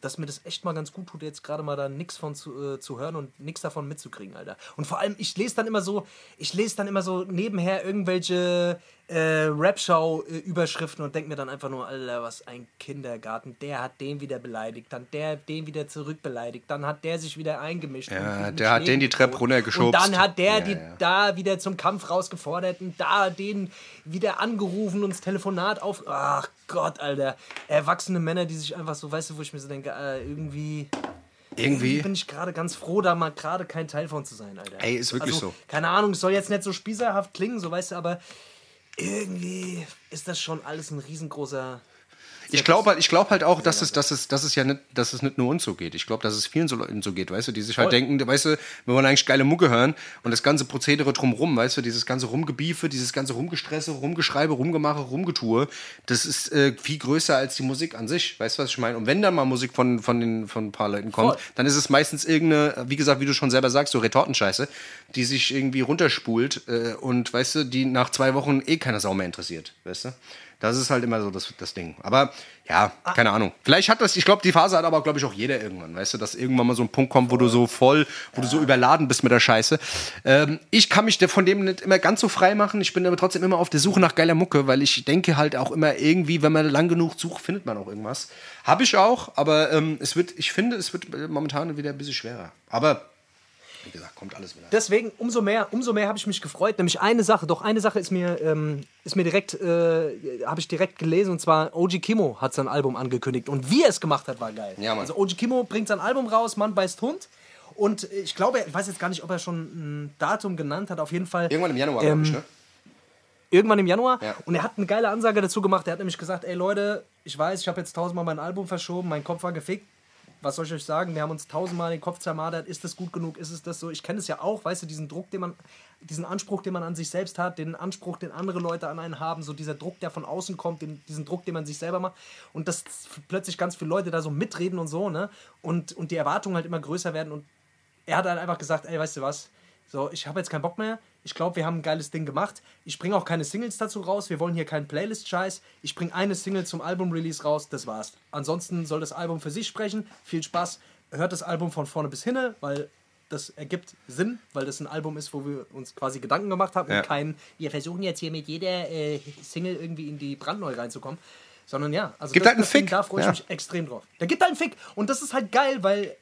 dass mir das echt mal ganz gut tut, jetzt gerade mal da nichts von zu, äh, zu hören und nichts davon mitzukriegen, Alter. Und vor allem, ich lese dann immer so, ich lese dann immer so nebenher irgendwelche äh, Rap-Show-Überschriften und denke mir dann einfach nur, Alter, was ein Kindergarten. Der hat den wieder beleidigt, dann der den wieder zurückbeleidigt, dann hat der sich wieder eingemischt. Ja, der hat den die Treppe runtergeschubst. Und dann hat der Ja, die ja. da wieder zum Kampf rausgefordert und da den wieder angerufen und das Telefonat auf. Ach Gott, Alter. Erwachsene Männer, die sich einfach so, weißt du, wo ich mir so denke, äh, irgendwie. Irgendwie. bin ich gerade ganz froh, da mal gerade kein Teil von zu sein, Alter. Ey, ist wirklich also, so. Keine Ahnung, es soll jetzt nicht so spießerhaft klingen, so weißt du, aber irgendwie ist das schon alles ein riesengroßer. Ich glaube halt, ich glaub halt auch, dass es, dass, es, dass, es ja nicht, dass es nicht nur uns so geht. Ich glaube, dass es vielen so Leuten so geht, weißt du, die sich halt Voll. denken, weißt du, wir wollen eigentlich geile Mucke hören und das ganze Prozedere drumrum, weißt du, dieses ganze Rumgebiefe, dieses ganze Rumgestresse, Rumgeschreibe, Rumgemache, Rumgetue, das ist äh, viel größer als die Musik an sich, weißt du, was ich meine? Und wenn dann mal Musik von, von, den, von ein paar Leuten kommt, Voll. dann ist es meistens irgendeine, wie gesagt, wie du schon selber sagst, so Retortenscheiße, die sich irgendwie runterspult äh, und, weißt du, die nach zwei Wochen eh keiner Sau mehr interessiert, weißt du? Das ist halt immer so das, das Ding. Aber ja, keine Ahnung. Vielleicht hat das, ich glaube, die Phase hat aber, glaube ich, auch jeder irgendwann, weißt du, dass irgendwann mal so ein Punkt kommt, wo du so voll, wo du so überladen bist mit der Scheiße. Ähm, ich kann mich von dem nicht immer ganz so frei machen. Ich bin aber trotzdem immer auf der Suche nach geiler Mucke, weil ich denke halt auch immer irgendwie, wenn man lang genug sucht, findet man auch irgendwas. Habe ich auch, aber ähm, es wird, ich finde, es wird momentan wieder ein bisschen schwerer. Aber wie gesagt, kommt alles wieder. Deswegen umso mehr, umso mehr habe ich mich gefreut. Nämlich eine Sache, doch eine Sache ist mir, ähm, ist mir direkt, äh, habe ich direkt gelesen und zwar OG Kimo hat sein Album angekündigt und wie er es gemacht hat, war geil. Ja, Mann. Also OG Kimo bringt sein Album raus, Mann beißt Hund. Und ich glaube, ich weiß jetzt gar nicht, ob er schon ein Datum genannt hat. Auf jeden Fall Irgendwann im Januar, glaube ich, ne? irgendwann im Januar. Ja. Und er hat eine geile Ansage dazu gemacht. Er hat nämlich gesagt, ey Leute, ich weiß, ich habe jetzt tausendmal mein Album verschoben, mein Kopf war gefickt. Was soll ich euch sagen? Wir haben uns tausendmal den Kopf zermadert. Ist das gut genug? Ist es das so? Ich kenne es ja auch, weißt du, diesen Druck, den man, diesen Anspruch, den man an sich selbst hat, den Anspruch, den andere Leute an einen haben, so dieser Druck, der von außen kommt, den, diesen Druck, den man sich selber macht. Und dass plötzlich ganz viele Leute da so mitreden und so, ne? Und, und die Erwartungen halt immer größer werden. Und er hat dann einfach gesagt, ey, weißt du was? So, ich habe jetzt keinen Bock mehr. Ich glaube, wir haben ein geiles Ding gemacht. Ich bringe auch keine Singles dazu raus. Wir wollen hier keinen Playlist-Scheiß. Ich bringe eine Single zum Album-Release raus. Das war's. Ansonsten soll das Album für sich sprechen. Viel Spaß. Hört das Album von vorne bis hinne, weil das ergibt Sinn, weil das ein Album ist, wo wir uns quasi Gedanken gemacht haben Ja. und kein, wir versuchen jetzt hier mit jeder äh, Single irgendwie in die brandneu reinzukommen. Sondern ja, also Gibt das, halt einen Fick. da freue ich Ja. mich extrem drauf. Der gibt halt einen Fick. Und das ist halt geil, weil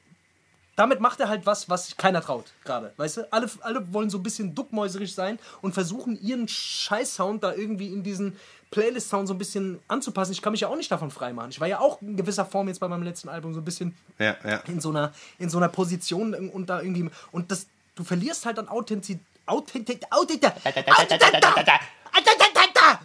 damit macht er halt was, was keiner traut gerade. Weißt du? Alle, alle wollen so ein bisschen duckmäuserisch sein und versuchen ihren Scheiß-Sound da irgendwie in diesen Playlist-Sound so ein bisschen anzupassen. Ich kann mich ja auch nicht davon freimachen. Ich war ja auch in gewisser Form jetzt bei meinem letzten Album so ein bisschen Ja, ja. in so einer, in so einer Position und da irgendwie. Und das, du verlierst halt an Authentizität. Authentizität. Authentizität.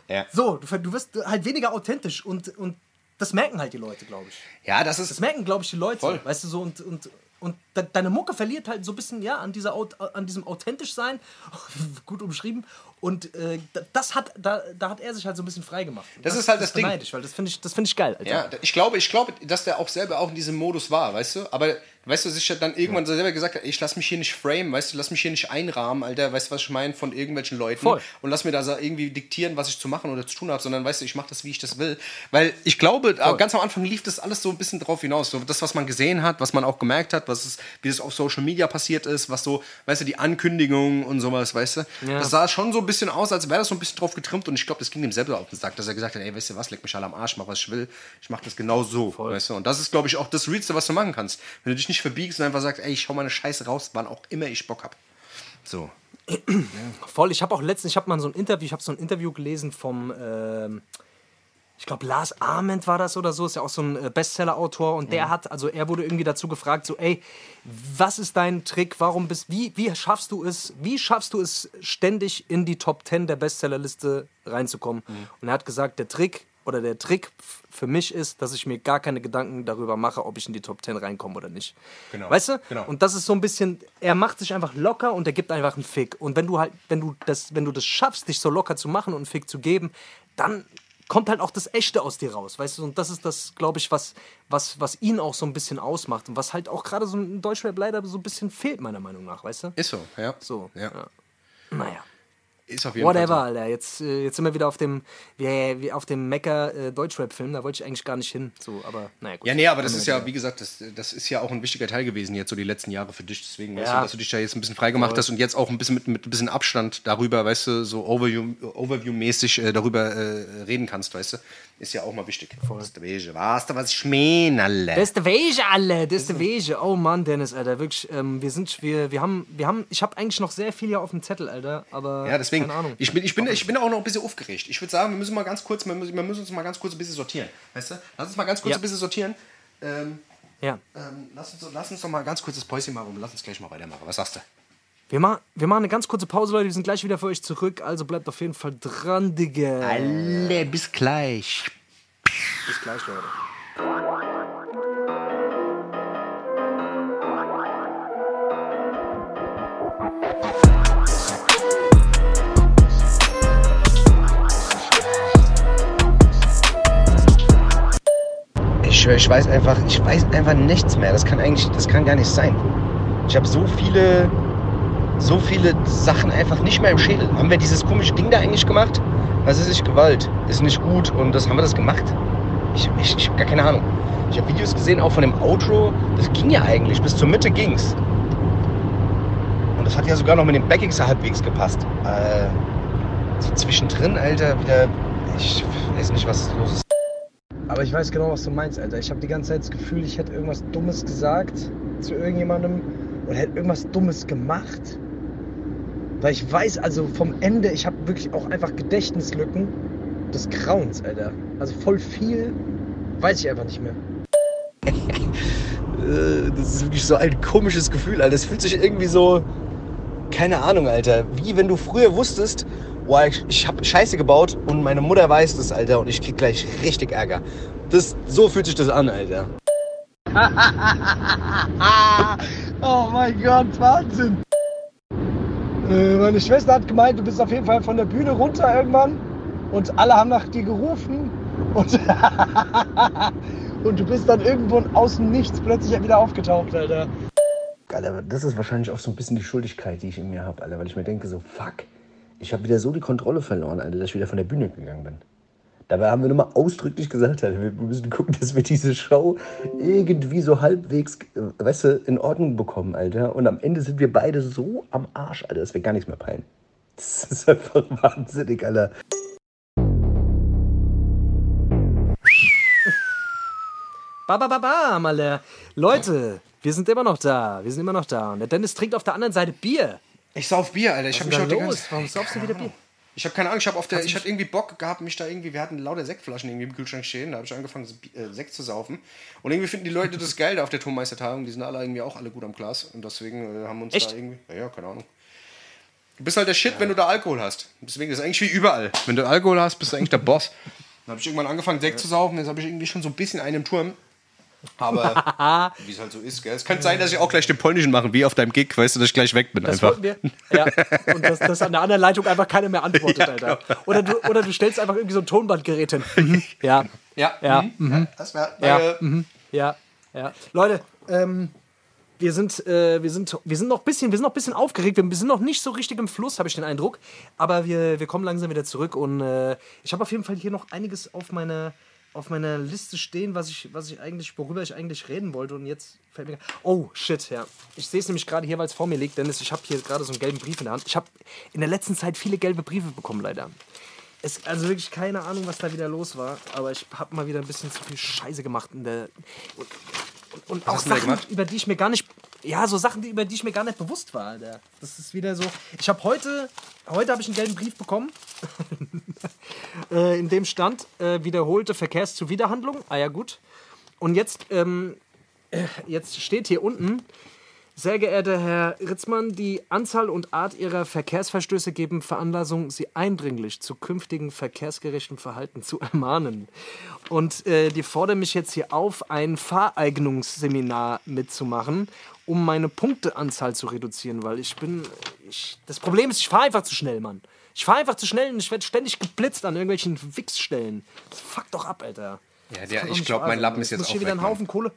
Ja. So, du, du wirst halt weniger authentisch und, und das merken halt die Leute, glaube ich. Ja, das Das ist. merken, glaube ich, die Leute. Voll. Weißt du, so und, und, und de deine Mucke verliert halt so ein bisschen, ja, an, dieser, an diesem authentisch sein, gut umschrieben. Und äh, da- das hat, da, da hat er sich halt so ein bisschen frei gemacht. Und Das ist halt das Ding. Ich, weil das finde ich, das find ich geil. Alter. Ja, ich glaube, ich glaube, dass der auch selber auch in diesem Modus war, weißt du? Aber weißt du, sich ja dann irgendwann selber gesagt hat, ich lass mich hier nicht frame, weißt du, lass mich hier nicht einrahmen, Alter, weißt du, was ich meine, von irgendwelchen Leuten Voll. und lass mir da so irgendwie diktieren, was ich zu machen oder zu tun habe, sondern weißt du, ich mache das, wie ich das will. Weil ich glaube, äh, ganz am Anfang lief das alles so ein bisschen drauf hinaus. So das, was man gesehen hat, was man auch gemerkt hat, was es, wie es auf Social Media passiert ist, was so, weißt du, die Ankündigungen und sowas, weißt du. Ja. Das sah schon so ein bisschen aus, als wäre das so ein bisschen drauf getrimmt und ich glaube, das ging ihm selber auf den Sack, dass er gesagt hat, ey, weißt du was, leck mich alle am Arsch, mach was ich will, ich mach das genau so, weißt du. Und das ist, glaube ich, auch das Realste, was du machen kannst. Wenn du dich nicht verbiegst und einfach sagst, ey, ich hau meine Scheiße raus, wann auch immer ich Bock hab. So. Voll. Ich habe auch letztens, ich habe mal so ein Interview, ich habe so ein Interview gelesen vom, ähm, ich glaube Lars Ament war das oder so, ist ja auch so ein äh, Bestseller-Autor und der hat, also er wurde irgendwie dazu gefragt, so, ey, was ist dein Trick? Warum bist, wie, wie schaffst du es, wie schaffst du es ständig in die Top 10 der Bestsellerliste reinzukommen? Und er hat gesagt, der Trick oder der Trick für mich ist, dass ich mir gar keine Gedanken darüber mache, ob ich in die Top 10 reinkomme oder nicht. Genau. Weißt du? Genau. Und das ist so ein bisschen, er macht sich einfach locker und er gibt einfach einen Fick. Und wenn du halt, wenn du das, wenn du das schaffst, dich so locker zu machen und einen Fick zu geben, dann kommt halt auch das Echte aus dir raus, weißt du? Und das ist das, glaube ich, was, was, was ihn auch so ein bisschen ausmacht und was halt auch gerade so in Deutschrap leider so ein bisschen fehlt, meiner Meinung nach, weißt du? Ist so, ja. So. Ja. Naja. Ist auf jeden Whatever, Fall. Alter. Jetzt, äh, jetzt sind wir wieder auf dem, wie, auf dem Mecker äh, Deutschrap-Film. Da wollte ich eigentlich gar nicht hin. So, aber naja, gut. Ja, nee, aber das ist ja, wie gesagt, das, das ist ja auch ein wichtiger Teil gewesen jetzt so die letzten Jahre für dich. Deswegen, weißt Ja. du, dass du dich da jetzt ein bisschen freigemacht hast und jetzt auch ein bisschen mit, mit ein bisschen Abstand darüber, weißt du, so Overview- Overview-mäßig äh, darüber äh, reden kannst, weißt du. Ist ja auch mal wichtig. Voll. Weißt du, was ich meine, Alter? Das ist der Wege, alle, das ist der Wege. Oh Mann, Dennis, Alter, wirklich, ähm, wir sind, wir, wir haben, wir haben, ich habe eigentlich noch sehr viel hier auf dem Zettel, Alter, aber Ja, deswegen. keine Ahnung. Ich bin, ich, bin, ich bin auch noch ein bisschen aufgeregt. Ich würde sagen, wir müssen mal ganz kurz, wir müssen, wir müssen uns mal ganz kurz ein bisschen sortieren. Weißt du? Lass uns mal ganz kurz Ja. ein bisschen sortieren. Ähm, Ja. Ähm, lass, uns, lass uns doch mal ganz kurzes Päuschen machen und lass uns gleich mal weitermachen. Was sagst du? Wir, ma wir machen eine ganz kurze Pause, Leute. Wir sind gleich wieder für euch zurück. Also bleibt auf jeden Fall dran, Digga. Alle, bis gleich. Bis gleich, Leute. Ich ich weiß einfach, ich weiß einfach nichts mehr. Das kann eigentlich, das kann gar nicht sein. Ich habe so viele, so viele Sachen einfach nicht mehr im Schädel. Haben wir dieses komische Ding da eigentlich gemacht? Das ist nicht Gewalt, ist nicht gut und das haben wir das gemacht? Ich, ich, ich habe gar keine Ahnung. Ich habe Videos gesehen, auch von dem Outro. Das ging ja eigentlich, bis zur Mitte ging's. Und das hat ja sogar noch mit den Backings halbwegs gepasst. Äh, so zwischendrin, Alter, wieder. Ich weiß nicht, was los ist. Aber ich weiß genau, was du meinst, Alter. Ich habe die ganze Zeit das Gefühl, ich hätte irgendwas Dummes gesagt zu irgendjemandem oder hätte irgendwas Dummes gemacht. Weil ich weiß, also vom Ende, ich habe wirklich auch einfach Gedächtnislücken des Grauens, Alter. Also voll viel weiß ich einfach nicht mehr. Äh, das ist wirklich so ein komisches Gefühl, Alter. Das fühlt sich irgendwie so, keine Ahnung, Alter. Wie wenn du früher wusstest, boah, ich, ich habe Scheiße gebaut und meine Mutter weiß das, Alter, und ich krieg gleich richtig Ärger. Das, so fühlt sich das an, Alter. oh mein Gott, Wahnsinn. Äh, meine Schwester hat gemeint, du bist auf jeden Fall von der Bühne runter irgendwann und alle haben nach dir gerufen und, und du bist dann irgendwo aus dem Nichts plötzlich wieder aufgetaucht, Alter. Alter, das ist wahrscheinlich auch so ein bisschen die Schuldigkeit, die ich in mir habe, Alter, weil ich mir denke so, fuck, ich habe wieder so die Kontrolle verloren, Alter, dass ich wieder von der Bühne gegangen bin. Dabei haben wir nochmal ausdrücklich gesagt, Alter, wir müssen gucken, dass wir diese Show irgendwie so halbwegs, äh, weißt du, in Ordnung bekommen, Alter. Und am Ende sind wir beide so am Arsch, Alter, dass wir gar nichts mehr peilen. Das ist einfach wahnsinnig, Alter. Ba, ba, ba, ba, Maler. Leute, wir sind immer noch da. Wir sind immer noch da. Und der Dennis trinkt auf der anderen Seite Bier. Ich sauf Bier, Alter. Ich Was habe ist mich die los? Warum saufst du wieder Bier? Ich habe keine Ahnung, ich habe auf der, ich hatte irgendwie Bock gehabt, mich da irgendwie, wir hatten lauter Sektflaschen irgendwie im Kühlschrank stehen, da habe ich angefangen, äh, Sekt zu saufen. Und irgendwie finden die Leute das geil da auf der Turmmeistertagung, die sind alle irgendwie auch alle gut am Glas und deswegen äh, haben wir uns Echt? da irgendwie, ja, ja, keine Ahnung. Du bist halt der Shit, wenn du da Alkohol hast. Deswegen ist es eigentlich wie überall. Wenn du Alkohol hast, bist du eigentlich der Boss. Dann habe ich irgendwann angefangen, Sekt zu saufen, jetzt habe ich irgendwie schon so ein bisschen einen im Turm. Aber wie es halt so ist, gell? Es könnte sein, dass ich auch gleich den polnischen mache, wie auf deinem Gig, weißt du, dass ich gleich weg bin Das einfach. wollten wir. Ja. Und dass, dass an der anderen Leitung einfach keiner mehr antwortet, Alter. genau. Oder du, oder du stellst einfach irgendwie so ein Tonbandgerät hin. Mhm. Ja. Ja, Ja. mhm. ja das wäre. Ja, Äh, mhm. ja, ja. Leute, ähm, wir sind, äh, wir sind, wir sind noch ein bisschen, wir sind noch bisschen aufgeregt. Wir sind noch nicht so richtig im Fluss, habe ich den Eindruck. Aber wir, wir kommen langsam wieder zurück und äh, ich habe auf jeden Fall hier noch einiges auf meiner, auf meiner Liste stehen, was ich, was ich eigentlich, worüber ich eigentlich reden wollte. Und jetzt fällt mir, oh shit, ja. Ich sehe es nämlich gerade hier, weil es vor mir liegt, Dennis. Ich habe hier gerade so einen gelben Brief in der Hand. Ich habe in der letzten Zeit viele gelbe Briefe bekommen, leider. Es, also wirklich keine Ahnung, was da wieder los war, aber ich habe mal wieder ein bisschen zu viel Scheiße gemacht in der und, und, und auch Sachen, über die ich mir gar nicht ja, so Sachen, über die ich mir gar nicht bewusst war, Alter. Das ist wieder so. Ich habe heute, heute habe ich einen gelben Brief bekommen, äh, in dem stand äh, wiederholte Verkehrszuwiderhandlung. Ah ja gut. Und jetzt, ähm, äh, jetzt steht hier unten. Sehr geehrter Herr Ritzmann, die Anzahl und Art Ihrer Verkehrsverstöße geben Veranlassung, Sie eindringlich zu künftigen verkehrsgerechten Verhalten zu ermahnen. Und äh, die fordern mich jetzt hier auf, ein Fahreignungsseminar mitzumachen, um meine Punkteanzahl zu reduzieren, weil ich bin. Ich, das Problem ist, ich fahre einfach zu schnell, Mann. Ich fahre einfach zu schnell und ich werde ständig geblitzt an irgendwelchen Wichsstellen. Das fuck doch ab, Alter. Ja, der- ich nicht glaub, wahr mein Lappen ist Jetzt jetzt ich auch hier wieder einen. Haufen Kohle.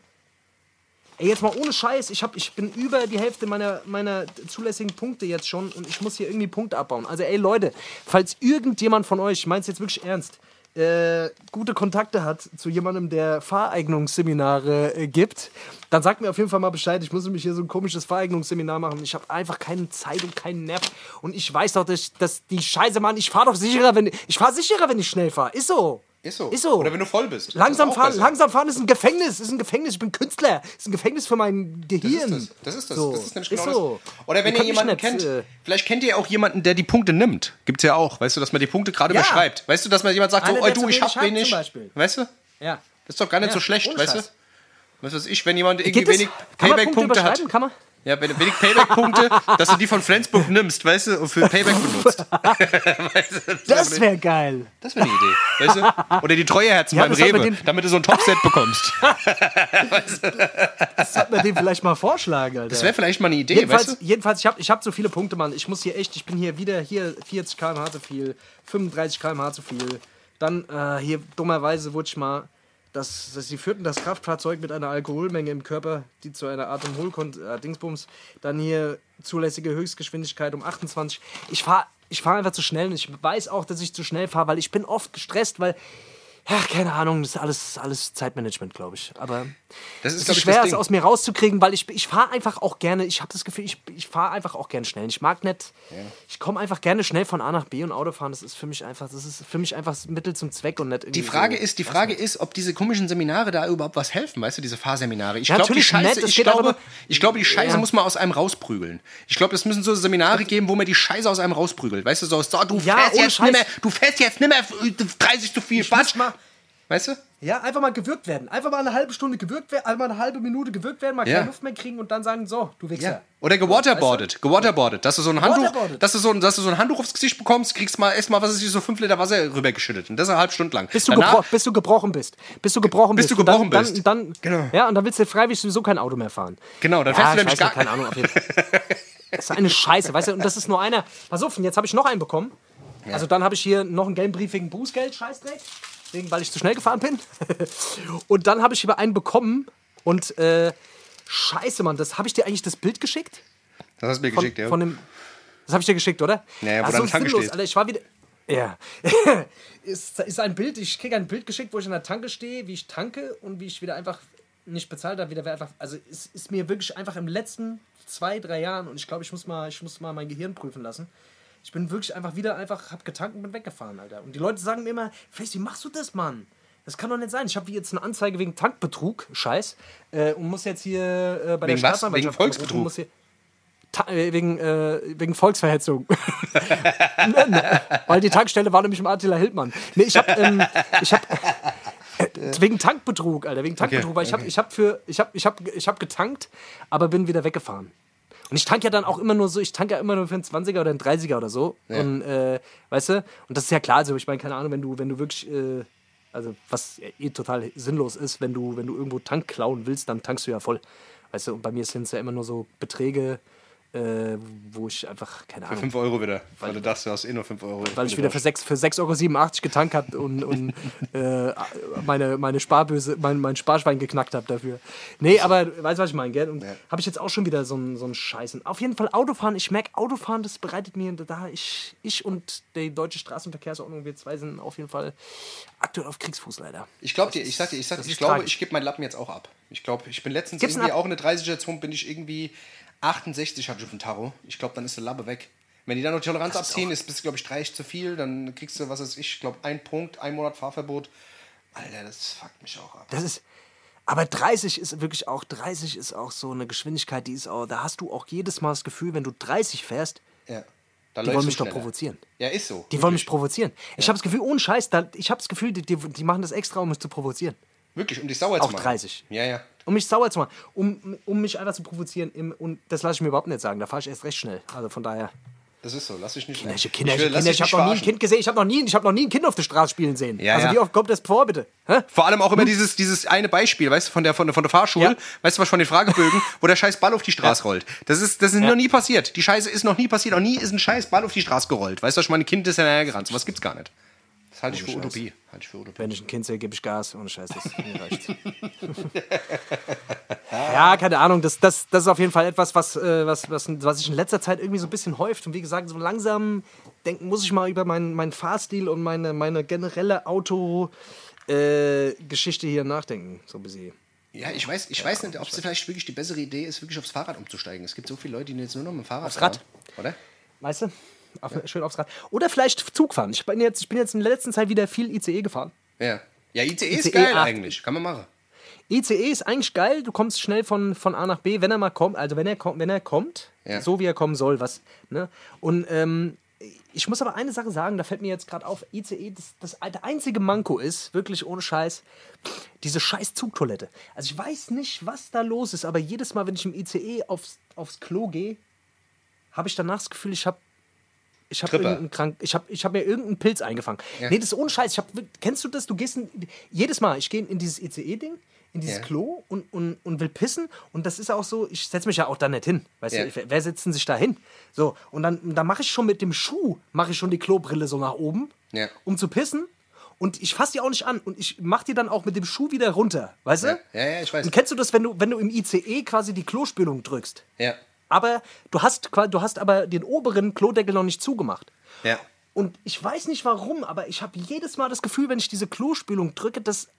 Ey, jetzt mal ohne Scheiß. Ich, hab, ich bin über die Hälfte meiner, meiner zulässigen Punkte jetzt schon und ich muss hier irgendwie Punkte abbauen. Also, ey, Leute, falls irgendjemand von euch, ich meine es jetzt wirklich ernst, äh, gute Kontakte hat zu jemandem, der Fahreignungsseminare äh, gibt, dann sagt mir auf jeden Fall mal Bescheid. Ich muss nämlich hier so ein komisches Fahreignungsseminar machen. Ich habe einfach keine Zeit und keinen Nerv. Und ich weiß doch, dass, dass die Scheiße, Mann, ich fahre doch sicherer, wenn ich fahre sicherer, wenn ich schnell fahre. Ist so. Ist so. Ist so. Oder wenn du voll bist. Langsam Das ist fahren, besser. langsam fahren ist ein Gefängnis, ist ein Gefängnis. Ich bin Künstler, ist ein Gefängnis für mein Das Gehirn. ist das. Das ist das. So. Das ist nämlich Ist genau so. das. Oder wenn Ihr jemanden kennt, äh, vielleicht kennt ihr auch jemanden, der die Punkte nimmt. Gibt's ja auch. Weißt du, dass man die Punkte gerade Ja. überschreibt. Weißt du, dass man jemand sagt, so, Einer, oh, der du, ich hab wenig. Weißt du? Ja. Das ist doch gar nicht Ja, so schlecht, ohne weißt Scheiß. du? Was weiß ich, wenn jemand irgendwie wenig Payback-Punkte hat. Kann man? Ja, wenn wenig Payback-Punkte, dass du die von Flensburg nimmst, weißt du, und für Payback benutzt. weißt du, Das wäre geil. das wäre eine Idee, weißt du? Oder die Treueherzen Ja, beim hat Rewe, damit du so ein Top-Set bekommst. Das sollte man dem vielleicht mal vorschlagen, Alter. Das wäre vielleicht mal eine Idee, Jedenfalls, weißt du? jedenfalls ich habe ich hab so viele Punkte, Mann. Ich muss hier echt, ich bin hier wieder, hier 40 km/h zu viel, 35 km/h zu viel. Dann äh, hier dummerweise wurde ich mal, dass, dass sie führten das Kraftfahrzeug mit einer Alkoholmenge im Körper, die zu einer Atemholkont äh, Dingsbums, dann hier zulässige Höchstgeschwindigkeit um 28. Ich fahre ich fahr einfach zu schnell und ich weiß auch, dass ich zu schnell fahre, weil ich bin oft gestresst, weil ja, keine Ahnung, das ist alles, alles Zeitmanagement, glaube ich. Aber Das es ist, ist glaub ich, schwer, das es aus mir rauszukriegen, weil ich, ich fahre einfach auch gerne, ich habe das Gefühl, ich, ich fahre einfach auch gerne schnell. Ich mag nicht, ich komme einfach gerne schnell von A nach B und Autofahren, das ist für mich einfach, das ist für mich einfach das Mittel zum Zweck und nicht irgendwie Die Frage so, ist, die Frage ist, ob diese komischen Seminare da überhaupt was helfen, weißt du, diese Fahrseminare. Ich Ja, glaube, die Scheiße, nett, es ich glaube, ich glaube, die Scheiße Ja. muss man aus einem rausprügeln. Ich glaube, es müssen so Seminare geben, wo man die Scheiße aus einem rausprügelt. Weißt du, so, so du Ja, fährst jetzt nimmer, du fährst jetzt nimmer 30 zu viel mal- Weißt du? Ja, einfach mal gewürgt werden. Einfach mal eine halbe Stunde gewürgt werden, einmal eine halbe Minute gewürgt werden, mal Ja. keine Luft mehr kriegen und dann sagen, so, du Wichser. Ja. Oder gewaterboardet, gewaterboardet, dass du so ein Handtuch, dass du so ein, dass du so ein Handtuch aufs Gesicht bekommst, kriegst mal erstmal, was ist so fünf Liter Wasser rübergeschüttet und das eine halbe Stunde lang. Bis du, Danach- bis du gebrochen bist. Bis du gebrochen Bis bist. du Und dann- gebrochen dann, bist. Dann, Genau. Ja, und dann willst du freiwillig sowieso kein Auto mehr fahren. Genau, dann ja, fährst du nämlich gar keine Ahnung, auf jeden Fall. Das ist eine Scheiße, weißt du, und das ist nur einer. Pass auf, und jetzt habe ich noch einen bekommen. Also dann habe ich hier noch einen gelben Brief wegen Bußgeld, Scheißdreck, wegen, weil ich zu schnell gefahren bin. und dann habe ich hier einen bekommen und äh, Scheiße, Mann, das habe ich dir eigentlich das Bild geschickt? Das hast du mir Von, geschickt, ja. von dem, das habe ich dir geschickt, oder? Ja, ja, wo Ach, dann Tanke sinnlos, steht. Alter, ich war wieder. Ja. ist, ist ein Bild, ich kriege ein Bild geschickt, wo ich an der Tanke stehe, wie ich tanke und wie ich wieder einfach nicht bezahlt habe, wieder einfach. Also es ist mir wirklich einfach im letzten zwei, drei Jahren und ich glaube, ich muss mal, ich muss mal mein Gehirn prüfen lassen. Ich bin wirklich einfach wieder einfach, hab getankt und bin weggefahren, Alter. Und die Leute sagen mir immer, Face, wie machst du das, Mann? Das kann doch nicht sein. Ich habe jetzt eine Anzeige wegen Tankbetrug, Scheiß, äh, und muss jetzt hier äh, bei Wegen der was? Staatsanwaltschaft Wegen Volksbetrug? muss hier- Ta äh, wegen, äh, wegen Volksverhetzung. Ne, ne, Weil die Tankstelle war nämlich im Attila Hildmann. Nee, ich hab, ähm, ich hab, äh, wegen Tankbetrug, Alter, wegen Tankbetrug, weil ich hab, ich hab für, ich hab, ich hab, ich hab getankt, aber bin wieder weggefahren. Und ich tank ja dann auch immer nur so, ich tank ja immer nur für einen 20er oder einen 30er oder so. Und, äh, weißt du, und das ist ja klar, also ich meine, keine Ahnung, wenn du, wenn du wirklich, äh, also was eh total sinnlos ist, wenn du, wenn du irgendwo Tank klauen willst, dann tankst du ja voll. Weißt du, und bei mir sind es ja immer nur so Beträge, äh, wo ich einfach, keine Ahnung, 5 Euro wieder. Weil du dachtest, du hast eh nur 5 Euro. weil ich wieder für 6 für 6,87 Euro getankt habe und, und äh, meine, meine Sparböse, mein, mein Sparschwein geknackt habe dafür. Nee, aber weißt du, was ich meine, gell? Und habe ich jetzt auch schon wieder so einen so einen Scheiß. Und auf jeden Fall Autofahren, ich merke, Autofahren, das bereitet mir da, ich, ich und die deutsche Straßenverkehrsordnung, wir zwei sind auf jeden Fall aktuell auf Kriegsfuß leider. Ich glaube dir, ich sag dir, ich, sag, ich glaube, tragisch. ich gebe meinen Lappen jetzt auch ab. Ich glaube, ich bin letztens ihn irgendwie auch in der 30er Zone, bin ich irgendwie 68 hatte ich auf dem Tarot. Ich glaube, dann ist der Lappe weg. Wenn die dann noch die Toleranz Das abziehen, ist bis, glaube ich, 30 zu viel, dann kriegst du, was weiß ich, glaube ein Punkt, ein Monat Fahrverbot. Alter, das fuckt mich auch ab. Das ist. Aber 30 ist wirklich auch, 30 ist auch so eine Geschwindigkeit, die ist auch, da hast du auch jedes Mal das Gefühl, wenn du 30 fährst, Ja. Da die wollen mich doch schneller. provozieren. Ja, ist so. Die wollen mich provozieren. Ich habe das Gefühl, ohne Scheiß, da, ich habe das Gefühl, die, die, die machen das extra, um mich zu provozieren. Wirklich, um dich sauer Auch zu machen. 30. Ja, ja. Um mich sauer zu machen. Um, um mich einfach zu provozieren. Im, und das lasse ich mir überhaupt nicht sagen. Da fahre ich erst recht schnell. Also von daher. Das ist so. Lass dich nicht. Kinderche, ich Kinderche, will- lass Kinderche. dich Ich nicht habe noch nie ein. Kind gesehen. Ich habe noch, nie- ich hab noch nie ein Kind auf der Straße spielen sehen. Ja, also ja. wie oft kommt das vor, bitte? Hä? Vor allem auch immer dieses, dieses eine Beispiel, weißt du, von der, von der, von der Fahrschule, Ja. weißt du was, von den Fragebögen, wo der scheiß Ball auf die Straße rollt. Das ist, das ist noch nie passiert. Die Scheiße ist noch nie passiert. Noch nie ist ein scheiß Ball auf die Straße gerollt. Weißt du, was, mein Kind ist ja nachher gerannt. So was gibt's gar nicht. Das halte ich für Utopie. Halte ich für Utopie. Wenn ich ein Kind sehe, gebe ich Gas. Ohne Scheiß, das mir reicht's. ja, keine Ahnung. Das, das, das ist auf jeden Fall etwas, was, äh, was, was, was sich in letzter Zeit irgendwie so ein bisschen häuft. Und wie gesagt, so langsam denken muss ich mal über meinen, meinen Fahrstil und meine, meine generelle Auto-Geschichte hier nachdenken. So ein bisschen. Ja, ich weiß, ich weiß nicht, ob es vielleicht wirklich die bessere Idee ist, wirklich aufs Fahrrad umzusteigen. Es gibt so viele Leute, die jetzt nur noch mit dem Fahrrad Aufs Rad? fahren. Oder? Weißt du? Auf, Schön aufs Rad. Oder vielleicht Zug fahren. Ich bin, jetzt, ich bin jetzt in der letzten Zeit wieder viel ICE gefahren. Ja. Ja, ICE ist ICE geil acht. eigentlich. Kann man machen. ICE ist eigentlich geil, du kommst schnell von, von A nach B, wenn er mal kommt, also wenn er kommt, wenn er kommt, Ja. so wie er kommen soll, was, ne? Und ähm, ich muss aber eine Sache sagen, da fällt mir jetzt gerade auf, ICE, das, das der einzige Manko ist, wirklich ohne Scheiß, diese scheiß Zugtoilette. Also ich weiß nicht, was da los ist, aber jedes Mal, wenn ich im ICE aufs, aufs Klo gehe, habe ich danach das Gefühl, ich habe ich habe krank, ich hab mir irgendeinen Pilz eingefangen. Nee, das ist ohne Scheiß. Ich hab, kennst du das? Du gehst in, jedes Mal, ich gehe in dieses ICE-Ding, in dieses Ja. Klo und, und, und will pissen. Und das ist auch so, ich setze mich ja auch da nicht hin. Weißt Ja. du, wer- setzt denn sich da hin? So, und dann, dann mache ich schon mit dem Schuh, mache ich schon die Klobrille so nach oben, Ja. um zu pissen. Und ich fasse die auch nicht an. Und ich mache die dann auch mit dem Schuh wieder runter. Weißt du? Ja, ja, ja, ich weiß. Und kennst du das, wenn du, wenn du im ICE quasi die Klospülung drückst? Ja. Aber du hast, du hast aber den oberen Klodeckel noch nicht zugemacht. Ja. Und ich weiß nicht warum, aber ich habe jedes Mal das Gefühl, wenn ich diese Klospülung drücke, dass,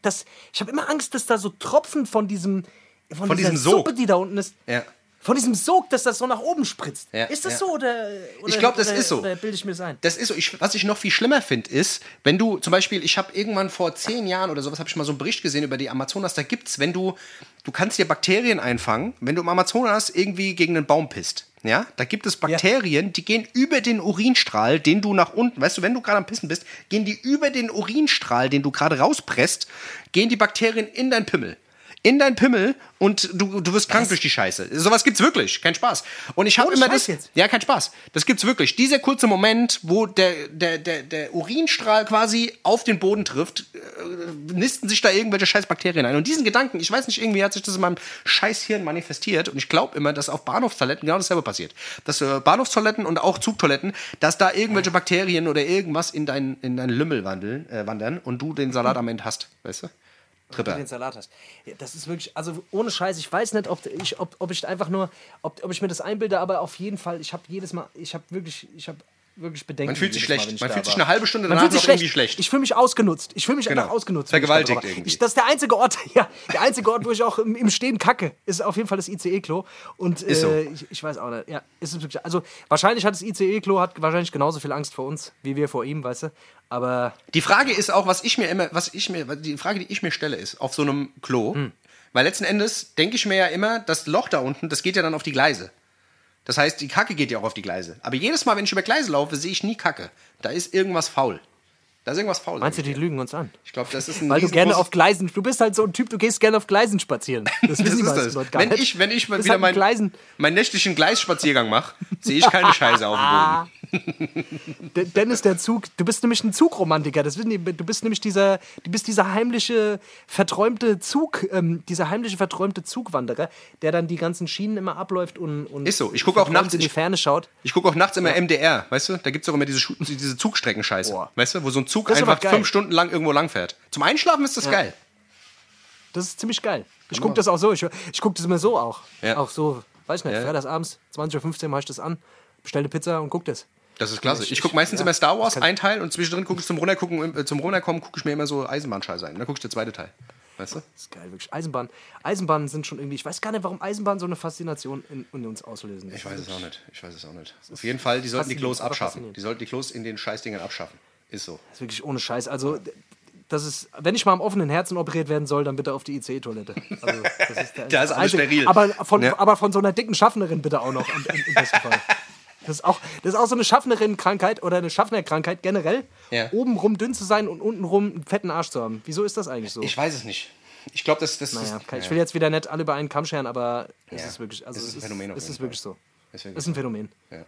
dass ich habe immer Angst, dass da so Tropfen von diesem von, Von dieser diesem Sog. Suppe, die da unten ist, Ja. Von diesem Sog, dass das so nach oben spritzt. Ja, ist das ja. so oder, oder Ich glaub, das oder, ist so. Oder bilde ich mir das ein? Das ist so. Ich, was ich noch viel schlimmer finde, ist, wenn du zum Beispiel, ich habe irgendwann vor zehn Jahren oder sowas, habe ich mal so einen Bericht gesehen über die Amazonas. Da gibt's, wenn du, du kannst dir Bakterien einfangen, wenn du im Amazonas irgendwie gegen einen Baum pisst. Ja, da gibt es Bakterien, die gehen über den Urinstrahl, den du nach unten, weißt du, wenn du gerade am Pissen bist, gehen die über den Urinstrahl, den du gerade rauspresst, gehen die Bakterien in dein Pimmel. In dein Pimmel und du, du wirst krank durch die Scheiße. Sowas gibt's wirklich, kein Spaß. Und ich habe Ohne immer Scheiß das. jetzt? Ja, kein Spaß. Das gibt's wirklich. Dieser kurze Moment, wo der, der, der, der Urinstrahl quasi auf den Boden trifft, äh, nisten sich da irgendwelche scheiß Bakterien ein. Und diesen Gedanken, ich weiß nicht, irgendwie hat sich das in meinem scheiß Hirn manifestiert. Und ich glaube immer, dass auf Bahnhofstoiletten genau dasselbe passiert. Dass äh, Bahnhofstoiletten und auch Zugtoiletten, dass da irgendwelche Bakterien oder irgendwas in deinen in dein Lümmel wandeln, äh, wandern und du den Salat am Ende hast. Weißt du? Tripper. den Salat hast. Ja, das ist wirklich, also ohne Scheiß, ich weiß nicht, ob ich, ob, ob ich einfach nur, ob, ob ich mir das einbilde, aber auf jeden Fall, ich habe jedes Mal, ich habe wirklich, ich habe wirklich Bedenken. Man fühlt sich Mal, schlecht. ich Man fühlt sich eine halbe Stunde danach noch irgendwie schlecht. Ich fühle mich ausgenutzt. Ich fühle mich Genau. einfach ausgenutzt. Vergewaltigt irgendwie. Ich, das ist der einzige Ort, ja, der einzige Ort, wo ich auch im, im Stehen kacke, ist auf jeden Fall das ICE-Klo. Und Ist so. äh, ich, ich weiß auch nicht, ja, ist wirklich, also wahrscheinlich hat das ICE-Klo hat wahrscheinlich genauso viel Angst vor uns, wie wir vor ihm, weißt du. Aber Die Frage ist auch, was ich mir immer, was ich mir, die Frage, die ich mir stelle, ist auf so einem Klo, weil letzten Endes denke ich mir ja immer, das Loch da unten, das geht ja dann auf die Gleise. Das heißt, die Kacke geht ja auch auf die Gleise. Aber jedes Mal, wenn ich über Gleise laufe, sehe ich nie Kacke. Da ist irgendwas faul. Da ist irgendwas faul. meinst du, ich die lügen uns an? Ich glaube, das ist ein Weil du gerne auf Gleisen, du bist halt so ein Typ, du gehst gerne auf Gleisen spazieren. Das, Das ist das. Leute gar Wenn nicht. ich, wenn ich mal wieder hat mein, Gleisen. meinen nächtlichen Gleisspaziergang mache, sehe ich keine Scheiße auf dem Boden. Dennis, der Zug, du bist nämlich ein Zugromantiker. Das wissen die, du bist nämlich dieser, du bist dieser heimliche, verträumte Zug, ähm, dieser heimliche, verträumte Zugwanderer, der dann die ganzen Schienen immer abläuft und, und Ist so. Ich gucke auch nachts- in die ich- Ferne schaut. Ich gucke auch nachts immer MDR, weißt du? Da gibt es auch immer diese, diese Zugstreckenscheiße. Boah. Weißt du, wo so ein Zug Das einfach fünf Stunden lang irgendwo lang fährt. Zum Einschlafen ist das geil. Das ist ziemlich geil. Ich gucke das auch so. Ich, ich gucke das immer so auch. Ja. Auch so, weiß ich nicht, Ja. freitagsabends, 20.15 Uhr mache ich das an, bestelle Pizza und guck das. Das ist klasse. Ich- Ich gucke meistens ja, immer Star Wars, ein Teil, und zwischendrin gucke ich zum Runtergucken, äh, zum Runterkommen, gucke ich mir immer so Eisenbahnscheiße ein. Dann gucke ich der zweite Teil. Weißt du? Das ist geil, wirklich. Eisenbahn. Eisenbahnen sind schon irgendwie, ich weiß gar nicht, warum Eisenbahnen so eine Faszination in, in uns auslösen. Ich weiß es auch nicht. Ich weiß es auch nicht. Auf jeden Fall, die sollten die Klos abschaffen. Die sollten die Klos in den Scheißdingern abschaffen. Ist so. Das ist wirklich ohne Scheiß. Also, das ist, wenn ich mal am offenen Herzen operiert werden soll, dann bitte auf die ICE-Toilette. Also, das ist der, Da ist alles steril. Aber von, Ja. aber von so einer dicken Schaffnerin bitte auch noch, im, im, besten Fall. Das ist, auch, das ist auch so eine Schaffnerin-Krankheit oder eine Schaffner-Krankheit generell, Ja. obenrum dünn zu sein und untenrum einen fetten Arsch zu haben. Wieso ist das eigentlich so? Ich weiß es nicht. Ich glaube, das, das naja, ist. ich will jetzt wieder nicht alle über einen Kamm scheren, aber es Ja. ist wirklich, also Es ist ein Phänomen es ist wirklich so. Das ist ein Phänomen. Ja.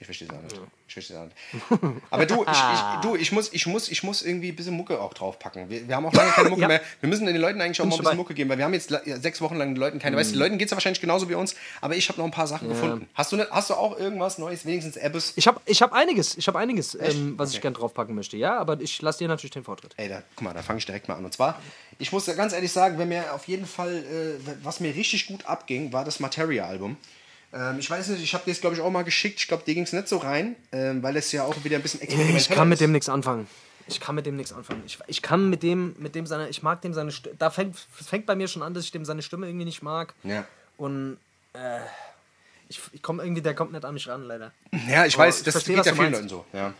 Ich verstehe es auch nicht. Ich verstehe es auch nicht. Aber du, ich, ich, du ich, muss, ich, muss, ich muss irgendwie ein bisschen Mucke auch draufpacken. Wir, wir haben auch lange keine Mucke Ja. mehr. Wir müssen den Leuten eigentlich auch Bin mal ein ich bisschen. Mucke geben, weil wir haben jetzt ja, sechs Wochen lang den Leuten keine. Weißt du, den Leuten geht es ja wahrscheinlich genauso wie uns, aber ich habe noch ein paar Sachen gefunden. Hast du, hast du auch irgendwas Neues, wenigstens Appes? Ich habe ich hab einiges, ich habe einiges, ähm, was ich Okay. gern draufpacken möchte. Ja, aber ich lasse dir natürlich den Vortritt. Ey, da, guck mal, da fange ich direkt mal an. Und zwar, ich muss ja ganz ehrlich sagen, wenn mir auf jeden Fall, äh, was mir richtig gut abging, war das Materia-Album. Ähm, ich weiß nicht, ich habe dir das, glaube ich, auch mal geschickt. Ich glaube, dir ging es nicht so rein, ähm, weil es ja auch wieder ein bisschen experimentell Ich kann mit ist. dem nichts anfangen. Ich kann mit dem nichts anfangen. Ich, ich kann mit dem, mit dem seine, ich mag dem seine Stimme. Da fängt, fängt bei mir schon an, dass ich dem seine Stimme irgendwie nicht mag. Ja. Und äh, ich, ich komme irgendwie, der kommt nicht an mich ran, leider. Ja, ich Aber weiß, ich das verstehe, geht ja vielen meinst. Leuten so. Ja.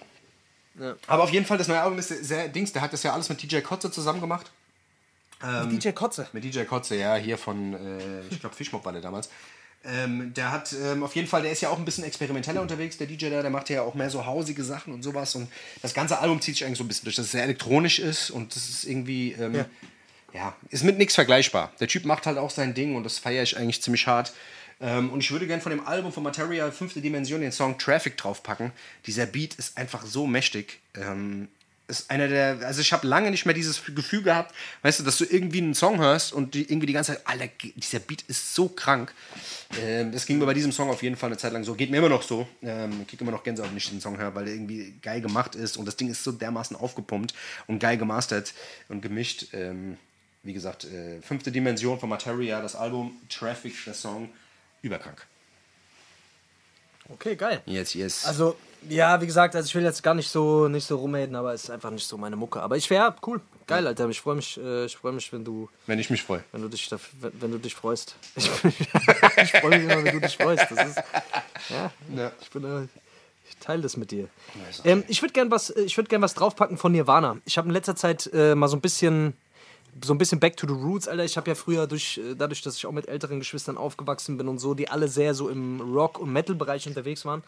Ja. Aber auf jeden Fall, das neue Album ist sehr Dings, der hat das ja alles mit DJ Kotze zusammen gemacht. DJ Kotze. Mit DJ Kotze, ja, hier von, äh, ich glaube, Fischmob war der damals. Ähm, der hat ähm, auf jeden Fall, der ist ja auch ein bisschen experimenteller unterwegs, der DJ da, der macht ja auch mehr so hausige Sachen und sowas. Und das ganze Album zieht sich eigentlich so ein bisschen durch, dass es sehr elektronisch ist und das ist irgendwie, ähm, ja. ja. ist mit nichts vergleichbar. Der Typ macht halt auch sein Ding und das feiere ich eigentlich ziemlich hart. Ähm, und ich würde gerne von dem Album von Material Fünfte Dimension den Song Traffic draufpacken. Dieser Beat ist einfach so mächtig. Ist einer der, also ich habe lange nicht mehr dieses Gefühl gehabt, weißt du, dass du irgendwie einen Song hörst und die, irgendwie die ganze Zeit, Alter, dieser Beat ist so krank. Ähm, das ging mir bei diesem Song auf jeden Fall eine Zeit lang so, geht mir immer noch so. Ähm, ich kriege immer noch Gänsehaut, wenn ich den Song höre, weil der irgendwie geil gemacht ist und das Ding ist so dermaßen aufgepumpt und geil gemastert und gemischt. Ähm, wie gesagt, äh, fünfte Dimension von Materia, das Album, Traffic, der Song, überkrank. Okay, geil. Yes, yes. Also, ja, wie gesagt, also ich will jetzt gar nicht so nicht so rumreden, aber es ist einfach nicht so meine Mucke. Aber ich wäre cool, geil, Alter. Ich freue mich, äh, ich freue mich, wenn du, wenn ich mich freue, wenn du dich, wenn, wenn du dich freust. Ich, ich freue mich immer, wenn du dich freust. Das ist, ja, ja. ich bin, äh, ich teile das mit dir. Ähm, ich würde gern was, ich würde gern was draufpacken von Nirvana. Ich habe in letzter Zeit äh, mal so ein bisschen so ein bisschen back to the roots, Alter. Ich habe ja früher durch, äh, dadurch, dass ich auch mit älteren Geschwistern aufgewachsen bin und so, die alle sehr so im Rock- und Metal-Bereich unterwegs waren.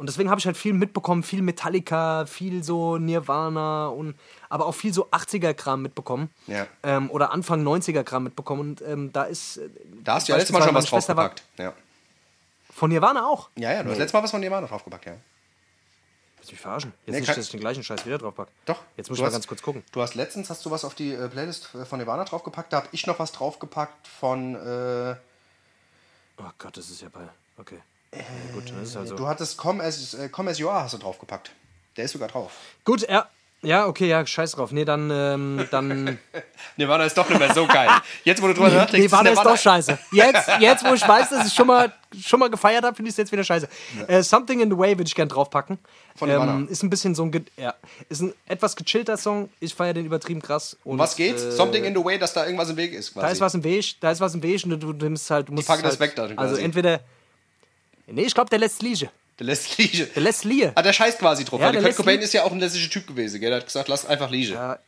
Und deswegen habe ich halt viel mitbekommen, viel Metallica, viel so Nirvana und aber auch viel so 80er-Kram mitbekommen. Ja. Ähm, oder Anfang 90er-Kram mitbekommen. Und ähm, da ist. Äh, da hast du ja letztes Mal schon was draufgepackt. Ja. Von Nirvana auch? Ja, ja, du hast letztes Mal was von Nirvana draufgepackt, ja. Willst du mich verarschen? Jetzt nee, nicht, dass ich den gleichen Scheiß wieder draufpacke. Doch. Jetzt muss ich mal ganz kurz gucken. Du hast letztens hast du was auf die äh, Playlist von Nirvana draufgepackt. Da habe ich noch was draufgepackt von. Äh oh Gott, das ist ja bei. Okay. Äh, ja, gut, ist halt so. Du hattest Come as, äh, Come as You Are hast du draufgepackt. Der ist sogar drauf. Gut, ja. Ja, okay, ja, scheiß drauf. Nee, dann, ähm, dann. Nirvana ist doch nicht mehr so geil. Jetzt, wo du drüber nachdenkst, Nirvana ist, ist doch scheiße. Jetzt, jetzt, wo ich weiß, dass ich schon mal, schon mal gefeiert habe, finde ich es jetzt wieder scheiße. Ja. Äh, Something in the Way würde ich gerne draufpacken. Von Nirvana. Ähm, ist ein bisschen so ein, ja, ist ein etwas gechillter Song. Ich feiere den übertrieben krass. Und, was geht's? Äh, Something in the Way, dass da irgendwas im Weg ist, quasi. Da ist was im Weg, da ist was im Weg und du, du nimmst halt, du musst. Die packen halt, das weg da. Quasi. Also entweder. Nee, ich glaube, der lässt Liege. Der lässt Liege. Der lässt Liege. Ah, der scheißt quasi drauf. Ja, der Kurt Cobain ist ja auch ein lässischer Typ gewesen. Gell? Der hat gesagt, lass einfach Liege. Ja,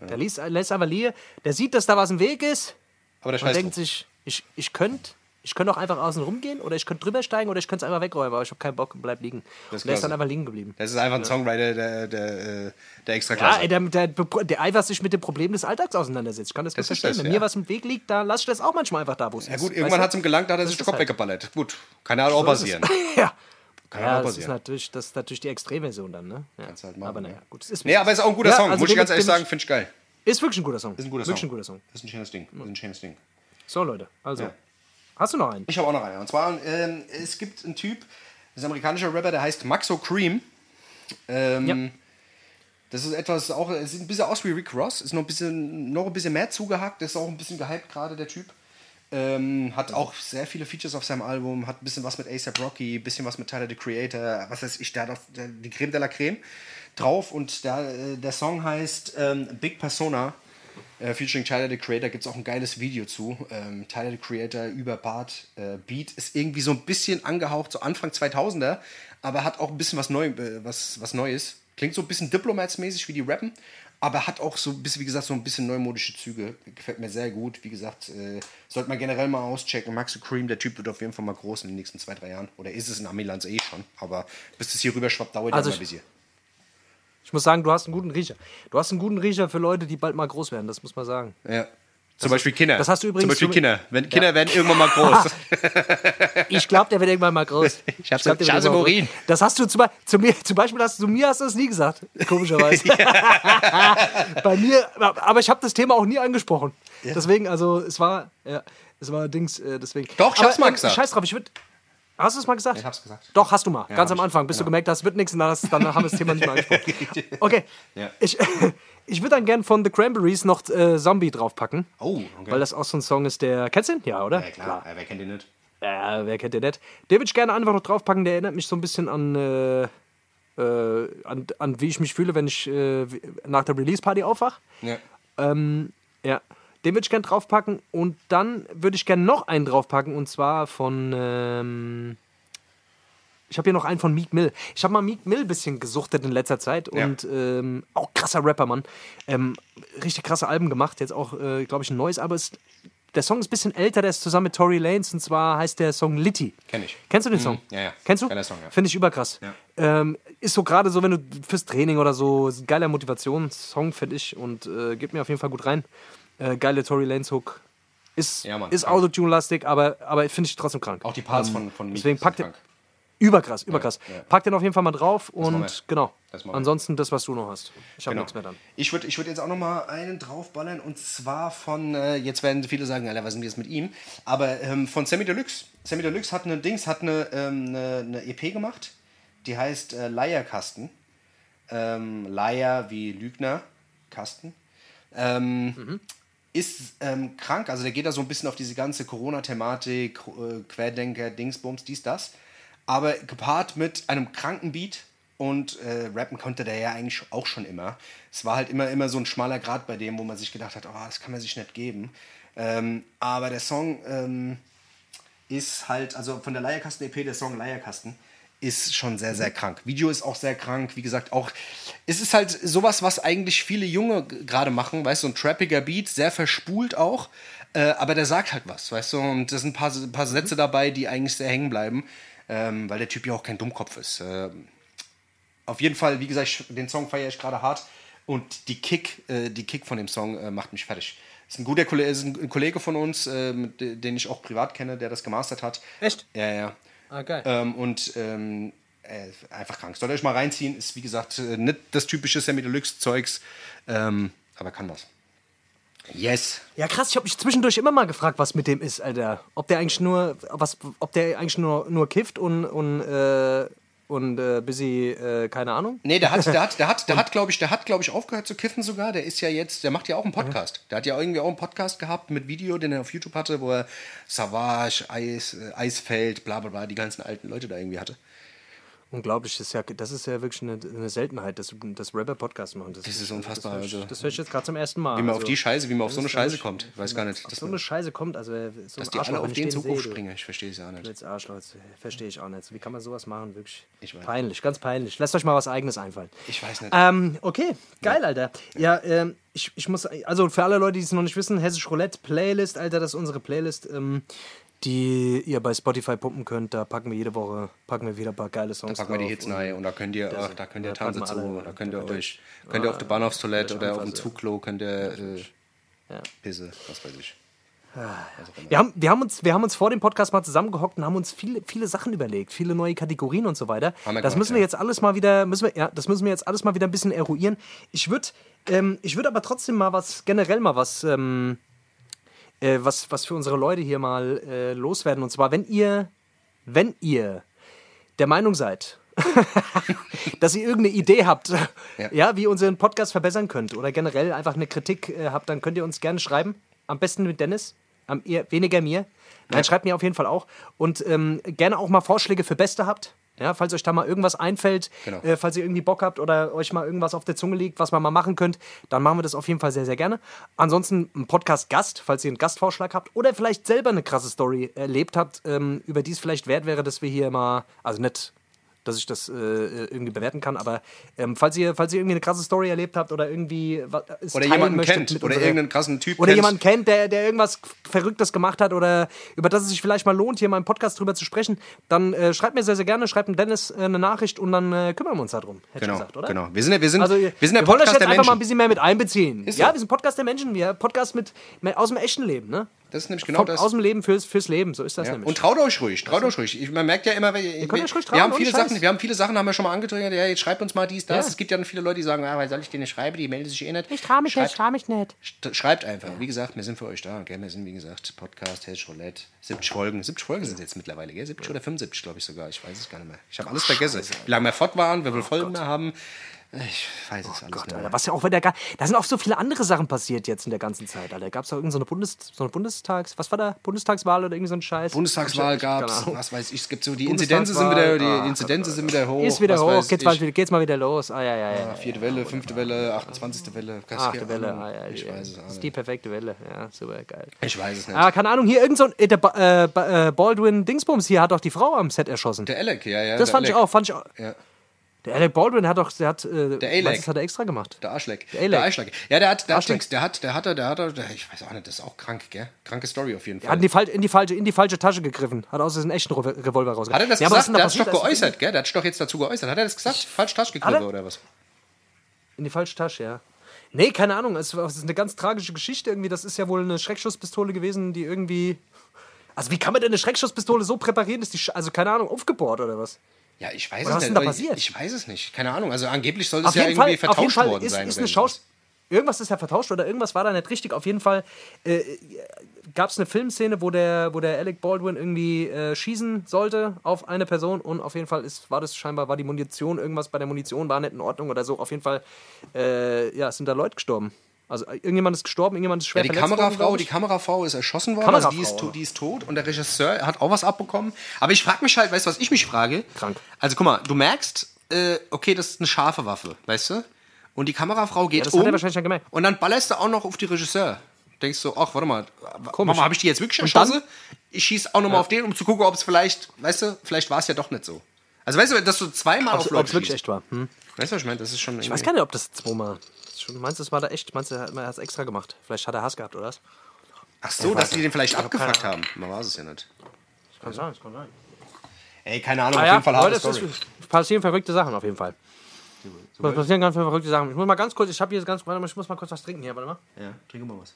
der liest, lässt einfach Liege. Der sieht, dass da was im Weg ist. Aber der scheißt Und denkt drauf. sich, ich, ich könnte ich könnt auch einfach außen rumgehen oder ich könnte drüber steigen oder ich könnte es einfach wegräumen, aber ich habe keinen Bock und bleib liegen. Das und der ist dann einfach liegen geblieben. Das ist einfach ein Songwriter der, der, äh, der extra Klasse. Ja, der, der, der einfach sich mit dem Problem des Alltags auseinandersetzt. Ich kann das, das verstehen. Das, Wenn ja. mir was im Weg liegt, da lasse ich das auch manchmal einfach da, wo es Ja gut, irgendwann hat es ihm gelangt, da hat er sich den Kopf halt. weggeballert. Gut, kann ja auch passieren. ja. Kann ja, das ist, natürlich, das ist natürlich die Extremversion dann, ne? Ja. Kannst halt machen, aber naja, gut. ist nee, aber ist auch ein guter ja, Song, also muss ich ganz ehrlich sagen, finde ich geil. Ist wirklich ein guter Song. Ist ein guter Song. Wirklich ein guter Song. Ist ein schönes Ding. Ist ein schönes Ding. So, Leute, also. Ja. Hast du noch einen? Ich habe auch noch einen. Und zwar, ähm, es gibt einen Typ, das ist ein amerikanischer Rapper, der heißt Maxo Cream. Ähm, ja. Das ist etwas auch, sieht ein bisschen aus wie Rick Ross, ist noch ein bisschen, noch ein bisschen mehr zugehackt, ist auch ein bisschen gehypt gerade, der Typ. Ähm, hat auch sehr viele Features auf seinem Album, hat ein bisschen was mit ASAP Rocky, ein bisschen was mit Tyler the Creator, was weiß ich, der hat auch die Creme de la Creme drauf und der, äh, der Song heißt ähm, Big Persona, äh, featuring Tyler the Creator, gibt es auch ein geiles Video zu. Ähm, Tyler the Creator über Bart äh, Beat ist irgendwie so ein bisschen angehaucht, so Anfang 2000er, aber hat auch ein bisschen was, Neu, äh, was, was Neues. Klingt so ein bisschen Diplomats-mäßig, wie die rappen, aber hat auch so ein bisschen, wie gesagt, so ein bisschen neumodische Züge. Gefällt mir sehr gut. Wie gesagt, äh, sollte man generell mal auschecken. Max Cream, der Typ wird auf jeden Fall mal groß in den nächsten zwei, drei Jahren. Oder ist es in Amilands eh schon. Aber bis es hier rüber schwappt, dauert also ja mal bis hier. Ich muss sagen, du hast einen guten Riecher. Du hast einen guten Riecher für Leute, die bald mal groß werden, das muss man sagen. Ja. Zum Beispiel Kinder. Das hast du übrigens. Zum Beispiel Kinder. Wenn, Kinder ja. werden irgendwann mal groß. ich glaube, der wird irgendwann mal groß. Ich habe so Chance Morin. Das hast du zum, zu mir, zum Beispiel hast du zu mir hast du das nie gesagt, komischerweise. Bei mir, aber ich habe das Thema auch nie angesprochen. Ja. Deswegen, also es war, ja, es war Dings, äh, deswegen. Doch, ich hab's mal gesagt. Scheiß drauf, ich würde. Hast du es mal gesagt? Ich hab's gesagt. Doch, hast du mal. Ja, Ganz am Anfang, bis genau. du gemerkt hast, wird nichts, und dann, dann haben wir das Thema nicht mehr angesprochen. Okay. Ja. Ich, ich würde dann gern von The Cranberries noch äh, Zombie draufpacken. Oh, okay. Weil das auch so ein Song ist, der. Kennst du den? Ja, oder? Ja, klar. klar. Ja, wer kennt den nicht? Ja, wer kennt den nicht? Den würde ich gerne einfach noch draufpacken. Der erinnert mich so ein bisschen an. Äh, äh, an, an wie ich mich fühle, wenn ich äh, nach der Release-Party aufwache. Ja. Ähm, ja. Den würde ich gerne draufpacken. Und dann würde ich gerne noch einen draufpacken. Und zwar von. Ähm, ich habe hier noch einen von Meek Mill. Ich habe mal Meek Mill ein bisschen gesuchtet in letzter Zeit und ja. ähm, auch krasser Rapper, Mann. Ähm, richtig krasse Alben gemacht. Jetzt auch, äh, glaube ich, ein neues, aber es der Song ist ein bisschen älter, der ist zusammen mit Tory Lanez und zwar heißt der Song Litty. Kenn ich. Kennst du den Song? ja, ja. Kennst du? Geiler Song, ja. Finde ich überkrass. Ähm, ist so gerade so, wenn du fürs Training oder so, ist ein geiler Motivationssong, finde ich und äh, geht mir auf jeden Fall gut rein. Äh, geile Tory Lanez Hook. Ist, Ja, Mann, ist. Autotune-lastig, aber, aber finde ich trotzdem krank. Auch die Parts von, von Meek Deswegen packt den. Überkrass, überkrass. ja. Pack den auf jeden Fall mal drauf und genau. Das machen wir. Ansonsten das, was du noch hast. Ich habe Genau. nichts mehr dann. Ich würde ich würd jetzt auch noch mal einen draufballern und zwar von, äh, jetzt werden viele sagen, Alter, was sind jetzt mit ihm? Aber ähm, von Sammy Deluxe. Sammy Deluxe hat eine Dings, hat eine, ähm, eine, eine EP gemacht, die heißt äh, Leierkasten. Ähm, Leier wie Lügner, Kasten. Ähm, Ist ähm, krank, also der geht da so ein bisschen auf diese ganze Corona-Thematik, äh, Querdenker, Dingsbums, dies, das. Aber gepaart mit einem kranken Beat und äh, rappen konnte der ja eigentlich auch schon immer. Es war halt immer, immer so ein schmaler Grad bei dem, wo man sich gedacht hat, oh, das kann man sich nicht geben. Ähm, aber der Song ähm, ist halt, also von der Leierkasten-EP, der Song Leierkasten, ist schon sehr, sehr krank. Video ist auch sehr krank, wie gesagt, auch, es ist halt sowas, was eigentlich viele Junge gerade machen, weißt du, so ein trappiger Beat, sehr verspult auch, äh, aber der sagt halt was, weißt du, und da sind ein paar, ein paar Sätze dabei, die eigentlich sehr hängen bleiben, ähm, weil der Typ ja auch kein Dummkopf ist. Ähm, auf jeden Fall, wie gesagt, den Song feiere ich gerade hart und die Kick, äh, die Kick von dem Song äh, macht mich fertig. Ist ein guter Kollege, ist ein Kollege von uns, äh, den ich auch privat kenne, der das gemastert hat. Echt? Ja, ja. Ah, geil. Ähm, und ähm, äh, einfach krank. Sollt ihr euch mal reinziehen, ist wie gesagt äh, nicht das typische Sammy Deluxe-Zeugs, ähm, aber kann was. Yes. Ja, krass, ich habe mich zwischendurch immer mal gefragt, was mit dem ist, Alter. Ob der eigentlich nur, was, ob der eigentlich nur, nur kifft und, und, äh, und äh, busy, äh, keine Ahnung. Nee, der hat, der hat, der hat, der hat, glaube ich, der hat, glaube ich, aufgehört zu kiffen sogar. Der ist ja jetzt, der macht ja auch einen Podcast. Der hat ja irgendwie auch einen Podcast gehabt mit Video, den er auf YouTube hatte, wo er Savage, Eis, äh, Eisfeld, bla bla bla, die ganzen alten Leute da irgendwie hatte. Unglaublich, das ist ja, das ist ja wirklich eine, eine Seltenheit, dass, dass Rapper Podcasts machen. Das, Das ist unfassbar, Das, höre ich- also. das höre ich jetzt gerade zum ersten Mal. Wie man also, auf die Scheiße, wie man auf so eine Scheiße kommt. Ich weiß gar nicht. Auf so eine Scheiße kommt, also äh, so dass die alle auf den Zug aufspringen. Ich verstehe es ja nicht. Jetzt Arschloch, verstehe ich auch nicht. Wie kann man sowas machen? Wirklich peinlich, ganz peinlich. Lasst euch mal was Eigenes einfallen. Ich weiß nicht. Ähm, okay, geil, Alter. Ja, ähm, ich, ich muss, also für alle Leute, die es noch nicht wissen, Hessisch Roulette Playlist, Alter, das ist unsere Playlist, ähm, die ihr bei Spotify pumpen könnt. Da packen wir jede Woche, packen wir wieder ein paar geile Songs Packen wir die Hits rein und da könnt ihr, ach, da könnt ihr da tanzen zu, da könnt ihr da könnt ihr- euch, könnt ihr auf der Bahnhofstoilette ihr oder auf dem. Zugklo, könnt ihr äh. Pisse, was weiß ich. Wir haben, wir, haben uns, wir haben uns vor dem Podcast mal zusammengehockt und haben uns viele, viele Sachen überlegt, viele neue Kategorien und so weiter. Das gemacht, müssen wir jetzt alles mal wieder, müssen wir, ja, das müssen wir jetzt alles mal wieder ein bisschen eruieren. Ich würde ähm, ich würd aber trotzdem mal was, generell mal was, ähm, äh, was, was für unsere Leute hier mal äh, loswerden. Und zwar, wenn ihr, wenn ihr der Meinung seid, dass ihr irgendeine Idee habt, ja. wie ihr unseren Podcast verbessern könnt oder generell einfach eine Kritik äh, habt, dann könnt ihr uns gerne schreiben. Am besten mit Dennis, am eher, weniger mir. Nein, schreibt mir auf jeden Fall auch. Und ähm, gerne auch mal Vorschläge für Beste habt. Ja, falls euch da mal irgendwas einfällt, Genau. äh, falls ihr irgendwie Bock habt oder euch mal irgendwas auf der Zunge liegt, was man mal machen könnt, dann machen wir das auf jeden Fall sehr, sehr gerne. Ansonsten ein Podcast-Gast, falls ihr einen Gastvorschlag habt oder vielleicht selber eine krasse Story erlebt habt, ähm, über die es vielleicht wert wäre, dass wir hier mal, also nicht, dass ich das äh, irgendwie bewerten kann, aber ähm, falls, ihr, falls ihr irgendwie eine krasse Story erlebt habt oder irgendwie was, es Oder jemanden kennt oder unserer- irgendeinen krassen Typ oder kennt. jemanden kennt, der, der irgendwas Verrücktes gemacht hat oder über das es sich vielleicht mal lohnt, hier mal im Podcast drüber zu sprechen, dann äh, schreibt mir sehr, sehr gerne, schreibt dem Dennis äh, eine Nachricht und dann äh, kümmern wir uns darum, hätte Genau, ich gesagt, oder? genau. Wir sind, wir sind, Also, wir sind der wir wollen euch Podcast jetzt der einfach mal ein Menschen. bisschen mehr mit einbeziehen. Ist ja, so. wir sind Podcast der Menschen, wir Podcast mit, mit aus dem echten Leben, ne? Das ist nämlich genau Von, das. Aus dem Leben fürs, fürs Leben, so ist das Ja. nämlich. Und traut euch ruhig, traut euch ruhig. Ich, man merkt ja immer, wir, wir, trauen, haben ohne viele. Sachen, wir haben viele Sachen, haben wir schon mal angetriggert. Ja, jetzt schreibt uns mal dies, das. Ja. Es gibt ja viele Leute, die sagen, ah, weil soll ich denen schreiben? Die melden sich eh nicht. ich trau mich Schreibt- nicht, ich trau mich nicht. Schreibt einfach. Wie gesagt, wir sind für euch da. Gell? Wir sind, wie gesagt, Podcast, Hessisch Roulette. 70 Folgen. 70 Folgen sind es jetzt mittlerweile, gell? 70 oder 75, glaube ich sogar. Ich weiß es gar nicht mehr. Ich habe alles vergessen. Wie lange wir fort waren, wie viele Folgen wir haben. Ich weiß es alles nicht mehr. Alter, was ja auch wieder gar. Da sind auch so viele andere Sachen passiert jetzt in der ganzen Zeit, Alter. Gab es da irgendeine so eine, Bundes, so eine Bundestags. Was war da? Bundestagswahl oder irgendwie so ein Scheiß? Bundestagswahl Ich gab es, was weiß ich, es gibt so, die Inzidenzen sind wieder, die ah, Inzidenzen sind wieder hoch. Ist wieder hoch, geht's ich. mal, geht's mal wieder los. Ah, ja, ja, ja. Vierte Welle, fünfte Welle, 28. Welle. Achte Welle, ah, ja, Ich ja. weiß es Das ist nicht. die perfekte Welle. Ja, super geil. Ich weiß es nicht. Ah, keine Ahnung, hier irgend so ein. äh, Der äh, äh, Baldwin Dingsbums hier hat doch die Frau am Set erschossen. Der Alec, ja, ja. das der fand ich Alec. auch, fand ich auch. Ja. Der Alec Baldwin hat doch, der hat, äh, Der Alec. das hat er extra gemacht. Der Arschleck. Der Der. Arschleck. Ja, der hat, der hat, Arschleck. Dings, der hat, der hatte, der hatte, der, ich weiß auch nicht, das ist auch krank, gell? Kranke Story auf jeden Er Fall. hat in die, Fal in, die falsche, in die falsche Tasche gegriffen. Hat aus diesem echten Revo- Revolver rausgeholt. Hat er das ja, aber was gesagt? Der hat sich doch geäußert, gell? Der hat sich doch jetzt dazu geäußert. Hat er das gesagt? Falsch Hat Taschengegriffen er? oder was? In die falsche Tasche, ja. Nee, keine Ahnung. Es ist eine ganz tragische Geschichte irgendwie. Das ist ja wohl eine Schreckschusspistole gewesen, die irgendwie. Also, wie kann man denn eine Schreckschusspistole so präparieren, dass die, Sch- also keine Ahnung, aufgebohrt oder was? Ja, ich weiß Oder es was ist nicht. denn da passiert? Ich, ich weiß es nicht. Keine Ahnung. Also angeblich soll Auf ja jeden, Fall, irgendwie auf jeden vertauscht Fall worden ist, sein. ist eine irgendwas. Schaus Irgendwas ist ja vertauscht oder irgendwas war da nicht richtig. Auf jeden Fall äh, gab es eine Filmszene, wo der, wo der Alec Baldwin irgendwie äh, schießen sollte auf eine Person und auf jeden Fall ist, war das scheinbar, war die Munition, irgendwas bei der Munition war nicht in Ordnung oder so. Auf jeden Fall äh, ja, sind da Leute gestorben. Also äh, irgendjemand ist gestorben, irgendjemand ist schwer Ja, die verletzt worden, Kamerafrau, glaub die. Kamerafrau ist erschossen worden, also die ist, to- die ist tot und der Regisseur hat auch was abbekommen. Aber ich frage mich halt, weißt du, was ich mich frage? Krank. Also guck mal, du merkst, äh, okay, das ist eine scharfe Waffe, weißt du? Und die Kamerafrau geht das um hat er wahrscheinlich schon gemerkt. und dann ballerst du auch noch auf die Regisseur. Denkst du, ach, warte mal, Komisch. Mama, habe ich die jetzt wirklich erschossen? Ich schieße auch noch mal auf den, um zu gucken, ob es vielleicht, weißt du, vielleicht war es ja doch nicht so. Also weißt du, dass du zweimal auf Ob Leute es wirklich echt war. Hm. Weißt du, was ich meine? Das ist schon Ich weiß gar nicht, ob das zweimal. Du meinst, das war da echt? Meinst du, er hat es extra gemacht? Vielleicht hat er Hass gehabt, oder was? Ach so, dass die den vielleicht hab keine abgefuckt haben. Man weiß es ja nicht. Kann sein, kann sein. Ey, keine Ahnung, Ah auf ja, jeden Fall Leute, es Story. ist, passieren verrückte Sachen auf jeden Fall. Es passieren ganz viele verrückte Sachen. Ich muss mal ganz kurz, ich habe hier ganz, warte mal, ich muss mal kurz was trinken hier, warte mal. Ja, trinke mal was.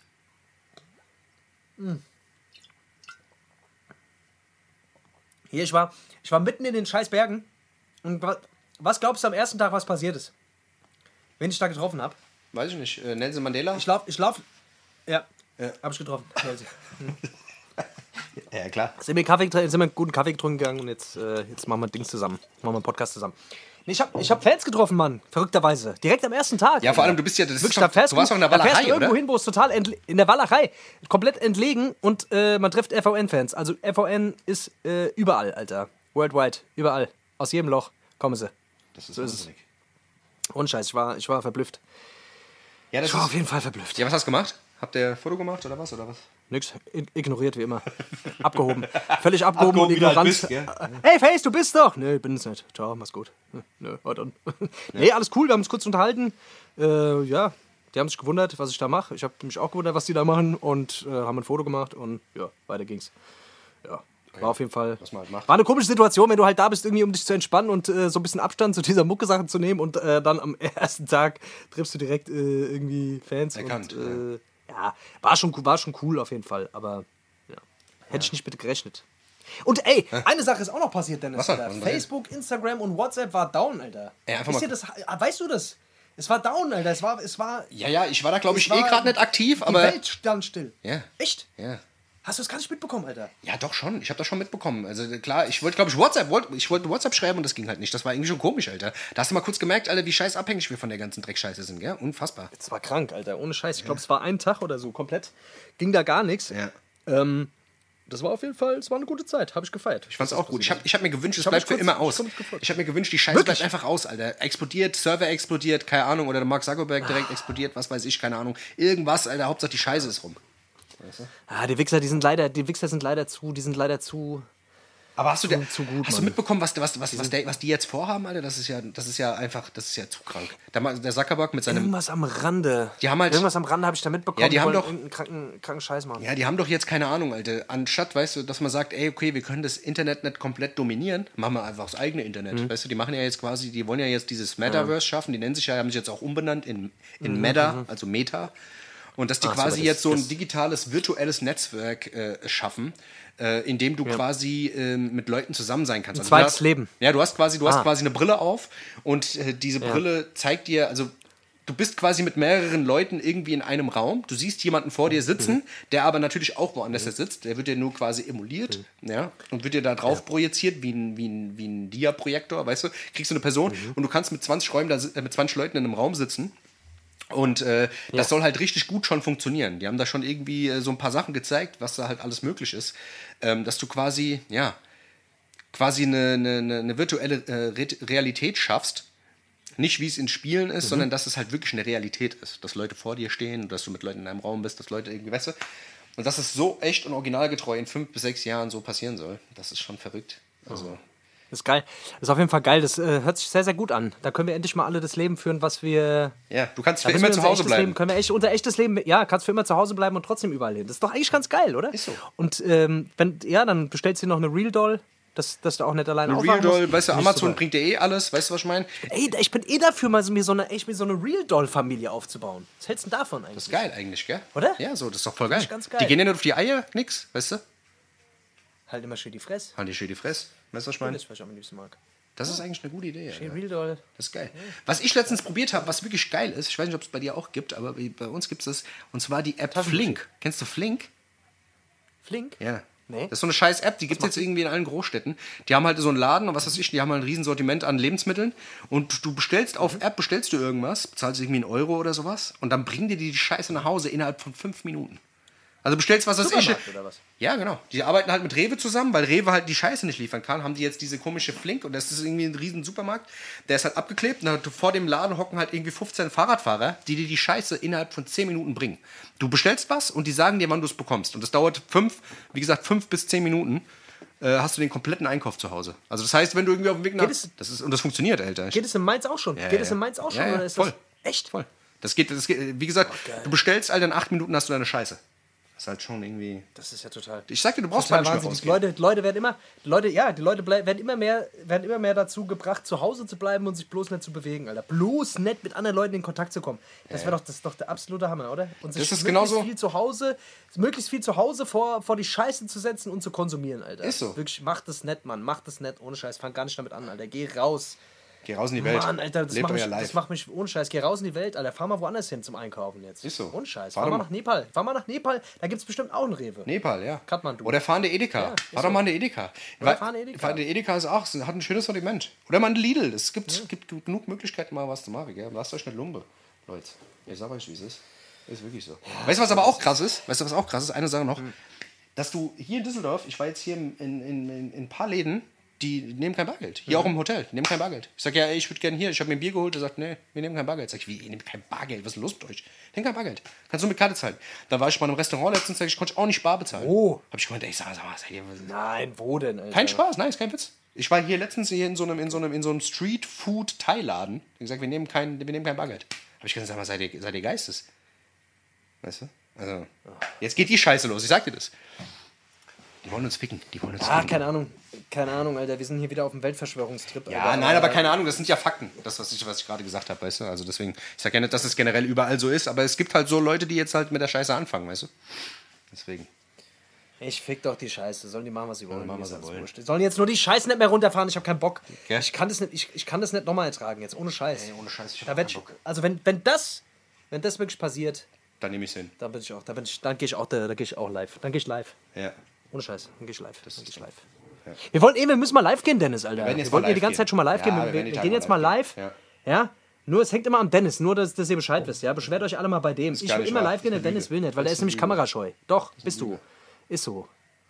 Hier, ich war, ich war mitten in den scheiß Bergen. Und wa- was glaubst du am ersten Tag, was passiert ist? Wen ich da getroffen habe? Weiß ich nicht. Äh, Nelson Mandela? Ich lauf, ich lauf. Ja, habe ich getroffen. Ja, klar. sind wir, Kaffee, sind wir einen guten Kaffee getrunken gegangen und jetzt, äh, jetzt machen wir Dings zusammen. Machen wir einen Podcast zusammen. Nee, ich habe ich hab Fans getroffen, Mann. Verrückterweise. Direkt am ersten Tag. Ja, vor allem, du bist ja. Das Wirklich, ist doch, fährst du warst doch in der da fährst Walachei, du irgendwo oder? hin, wo es total in der Walachei komplett entlegen und äh, man trifft FVN-Fans. Also FVN ist äh, überall, Alter. Worldwide, überall. Aus jedem Loch kommen sie. Das ist so ist es. wahnsinnig. Und Scheiß, ich war, ich war verblüfft. Ja, das Ich war auf jeden Fall verblüfft. ja, was hast du gemacht? Habt ihr ein Foto gemacht oder was? Oder was? Nix, ignoriert wie immer. Abgehoben. Völlig abgehoben, Abgehoben, und halt ignorant. bist, gell? hey Face, du bist doch. Nee, bin es nicht. Ciao, mach's gut. Hm, Nö, war dann. Nee, alles cool, wir haben uns kurz unterhalten. Äh, ja, die haben sich gewundert, was ich da mache. Ich habe mich auch gewundert, was die da machen und äh, haben ein Foto gemacht und ja, weiter ging's. Ja, war auf jeden Fall. Was man halt macht. War eine komische Situation, wenn du halt da bist, irgendwie um dich zu entspannen und äh, so ein bisschen Abstand zu dieser Mucke-Sache zu nehmen und äh, dann am ersten Tag triffst du direkt äh, irgendwie Fans. Erkannt, und, äh, ja, war schon, cool- war schon cool auf jeden Fall, aber ja, hätte ich nicht mit gerechnet. Und ey, eine Sache ist auch noch passiert, Dennis. Passiert? Facebook, Instagram und WhatsApp war down, Alter. Ey, einfach mal- das, ah, weißt du das? Es war down, Alter. Es war, es war, Ja, ja, ich war da, glaube ich, eh gerade nicht aktiv, die aber. Welt stand still. Ja. Echt? Ja. Hast du das gar nicht mitbekommen, Alter? Ja, doch schon. Ich habe das schon mitbekommen. Also klar, ich wollte, glaube ich, WhatsApp, wollt, ich wollte WhatsApp schreiben und das ging halt nicht. Das war irgendwie schon komisch, Alter. Da hast du mal kurz gemerkt, Alter, wie scheiß abhängig wir von der ganzen Dreckscheiße sind, gell? Unfassbar. Es war krank, Alter. Ohne Scheiß. Ich glaube, es war ein Tag oder so komplett. Ging da gar nichts. Ja. Ähm, das war auf jeden Fall, es war eine gute Zeit. Habe ich gefeiert. Ich fand's auch gut. Ich habe ich hab mir gewünscht, es bleibt für immer aus. ich habe mir gewünscht, die Scheiße Wirklich? bleibt einfach aus, Alter. Explodiert, Server explodiert, keine Ahnung. Oder der Mark Zuckerberg direkt explodiert, was weiß ich, keine Ahnung. Irgendwas, Alter. Hauptsache die Scheiße ist rum. Ah, die Wichser, die sind leider, die Wichser sind leider zu, die sind leider zu. Aber hast du, der, zu gut, hast du mitbekommen, was, was, was, was, der, was die jetzt vorhaben, Alter? Das ist ja, das ist ja einfach, das ist ja zu krank. Der, Zuckerberg mit seinem. Irgendwas am Rande. Die haben halt- Irgendwas am Rande habe ich da mitbekommen. Ja, die haben doch- kranken, kranken Scheiß machen. Ja, die haben doch jetzt keine Ahnung, Alter. Anstatt, weißt du, dass man sagt, ey, okay, wir können das Internet nicht komplett dominieren, machen wir einfach das eigene Internet. Mhm. Weißt du, die machen ja jetzt quasi, die wollen ja jetzt dieses Metaverse schaffen, die nennen sich ja, haben sich jetzt auch umbenannt in, in Mhm, Meta, also Meta. Und dass die so, quasi das- jetzt so ein digitales, virtuelles Netzwerk äh, schaffen, äh, in dem du quasi ähm, mit Leuten zusammen sein kannst. Also zweites du hast, Leben. Ja, du hast quasi, du hast Ah. quasi eine Brille auf und äh, diese Brille zeigt dir, also du bist quasi mit mehreren Leuten irgendwie in einem Raum. Du siehst jemanden vor dir sitzen, der aber natürlich auch woanders jetzt sitzt. Der wird dir nur quasi emuliert, ja, und wird dir da drauf projiziert wie ein, wie ein, wie ein Dia-Projektor, weißt du? Kriegst du eine Person und du kannst mit 20 Räumen da, äh, mit 20 Leuten in einem Raum sitzen. Und äh, das soll halt richtig gut schon funktionieren. Die haben da schon irgendwie äh, so ein paar Sachen gezeigt, was da halt alles möglich ist. Ähm, dass du quasi, ja, quasi eine, eine, eine virtuelle äh, Re Realität schaffst. Nicht wie es in Spielen ist, sondern dass es halt wirklich eine Realität ist. Dass Leute vor dir stehen, dass du mit Leuten in einem Raum bist, dass Leute irgendwie, weißt du? Und dass es so echt und originalgetreu in fünf bis sechs Jahren so passieren soll, das ist schon verrückt. Also, Das ist geil. Das ist auf jeden Fall geil. Das äh, hört sich sehr, sehr gut an. Da können wir endlich mal alle das Leben führen, was wir. Ja, du kannst für immer zu Hause bleiben. Leben, können wir echt unser echtes Leben, ja, kannst für immer zu Hause bleiben und trotzdem überall hin. Das ist doch eigentlich ganz geil, oder? Ist so. Und ähm, wenn, ja, dann bestellst du dir noch eine Real Doll, dass, dass du auch nicht alleine Real Doll, musst. weißt du, Amazon bringt dir eh alles, weißt du, was ich meine? Ey, ich bin eh dafür, mal so, mir so eine, echt, mir so eine Real Doll-Familie aufzubauen. Was hältst du denn davon eigentlich? Das ist geil eigentlich, gell? Oder? Ja, so, das ist doch voll geil. ganz geil. Die gehen ja nicht auf die Eier, nix, weißt du? Halt immer schön die Fresse. Haben die schön die Fresse, weißt du, was ich meine? Das, was ich am liebsten mag. Das ist eigentlich eine gute Idee. Schön. Real Doll. Das ist geil. Was ich letztens probiert habe, was wirklich geil ist, ich weiß nicht, ob es bei dir auch gibt, aber bei uns gibt es, und zwar die App Flink. Kennst du Flink? Flink? Ja. Nee. Das ist so eine scheiß App, die gibt es jetzt irgendwie in allen Großstädten. Die haben halt so einen Laden und was weiß ich, die haben halt ein Riesensortiment an Lebensmitteln. Und du bestellst auf App, bestellst du irgendwas, bezahlst irgendwie einen Euro oder sowas und dann bringen dir die die Scheiße nach Hause innerhalb von fünf Minuten. Also bestellst was weiß ich. Oder was? Ja, genau. Die arbeiten halt mit Rewe zusammen, weil Rewe halt die Scheiße nicht liefern kann, haben die jetzt diese komische Flink und das ist irgendwie ein riesen Supermarkt. Der ist halt abgeklebt und dann vor dem Laden hocken halt irgendwie 15 Fahrradfahrer, die dir die Scheiße innerhalb von 10 Minuten bringen. Du bestellst was und die sagen dir, wann du es bekommst. Und das dauert fünf, wie gesagt, fünf bis zehn Minuten. Äh, hast du den kompletten Einkauf zu Hause. Also das heißt, wenn du irgendwie auf dem Weg nach... Das ist, und das funktioniert, Alter. Geht es in Mainz auch schon? Ja, Geht ja, es in ja. Mainz auch schon? Ja, oder ist voll. Das echt? Voll. Das geht, das geht, wie gesagt, du bestellst, Alter, in acht Minuten hast du deine Scheiße. Das ist halt schon irgendwie... Das ist ja total. Ich sag dir, du brauchst Total mal nicht mehr wahnsinnig. Leute, Leute werden immer, Leute, ja, die Leute werden immer mehr, werden immer mehr dazu gebracht, zu Hause zu bleiben und sich bloß nicht zu bewegen, Alter. Bloß nicht mit anderen Leuten in Kontakt zu kommen. Das wäre doch, das doch der absolute Hammer, oder? Und sich Das ist möglichst genauso- viel zu Hause, möglichst viel zu Hause vor, vor die Scheiße zu setzen und zu konsumieren, Alter. Ist so. Wirklich, mach das nicht, Mann. Mach das nicht, ohne Scheiß. Fang gar nicht damit an, Alter. Geh raus. Geh raus in die Welt. Mann, Alter, das Lebt macht, mich, das macht mich ohne Scheiß. Geh raus in die Welt, Alter. Fahr mal woanders hin zum Einkaufen jetzt. Ist so. Ohne Scheiß. Fahr Fahr, mal nach Nepal. Fahr mal nach Nepal. Da gibt es bestimmt auch einen Rewe. Nepal, ja. Kathmandu. Oder fahren der Edeka. Ja, Fahr ist doch so. mal in der Edeka. Oder fahr in der Edeka. fahr in der Edeka ist auch, hat ein schönes Sortiment. Oder mal in Lidl. Es gibt, gibt genug Möglichkeiten, mal was zu machen. Gell? Lasst euch nicht lumpe, Leute. Ich sag euch, wie es ist. Ist wirklich so. weißt du, was aber auch krass ist? Weißt du, was auch krass ist? Eine Sache noch. Dass du hier in Düsseldorf, ich war jetzt hier in, in, in, in ein paar Läden, die nehmen kein Bargeld. Hier auch im Hotel, die nehmen kein Bargeld. Ich sag ja, ey, ich würde gerne hier, ich habe mir ein Bier geholt, der sagt, nee, wir nehmen kein Bargeld. Sag ich, wie, ihr nehmt kein Bargeld? Was ist denn los mit euch? Nehmt kein Bargeld. Kannst du mit Karte zahlen. Da war ich bei einem Restaurant letztens, sag ich, konnte ich auch nicht bar bezahlen. Oh. Hab ich gemeint, ey, sag, sag mal, ihr, Nein, wo denn, Alter? kein Spaß, nein, ist kein Witz. Ich war hier letztens hier in so einem, in so einem, in so einem Street-Food-Thailaden. Die gesagt, wir nehmen kein, wir nehmen kein Bargeld. Hab ich gesagt, sag mal, seid ihr, seid ihr Geistes? Weißt du? Also, jetzt geht die Scheiße los, ich sag dir das. Die wollen uns ficken, die wollen uns Ah, ficken. keine Ahnung. Keine Ahnung, Alter. Wir sind hier wieder auf dem Weltverschwörungstrip. Ja, Alter. nein, aber keine Ahnung, das sind ja Fakten. Das, was ich, was ich gerade gesagt habe, weißt du? Also deswegen, ich sag ja nicht, dass es generell überall so ist, aber es gibt halt so Leute, die jetzt halt mit der Scheiße anfangen, weißt du? Deswegen. Ich fick doch die Scheiße. Sollen die machen, was sie wollen. machen, was sie wollen. sollen jetzt nur die Scheiße nicht mehr runterfahren. Ich habe keinen Bock. Gell? Ich kann das nicht, ich, ich kann das nicht nochmal ertragen jetzt. Ohne Scheiß. ohne Scheiß, ich hab da keinen Bock. Also wenn, wenn das, wenn das wirklich passiert, Dann nehme ich es hin. dann bin ich auch, da bin ich, dann gehe ich auch, da, da gehe ich auch live. Dann gehe ich live. Ja. Ohne Scheiß. Dann gehe ich live. Gehe ich live. Ja. Wir wollen eh, wir müssen mal live gehen, Dennis, Alter. Wir, jetzt wollten ja die ganze Zeit gehen. schon mal live Ja, gehen. wir Wir, wir gehen jetzt mal live live. Ja. Nur es hängt immer am Dennis, nur dass, dass ihr Bescheid wisst, ja. Beschwert euch alle mal bei dem. Ich will immer wahr. live gehen, Das der ist Dennis will nicht, weil Das er ist ist nämlich Lüge. kamerascheu. Doch, bist du. Ist so.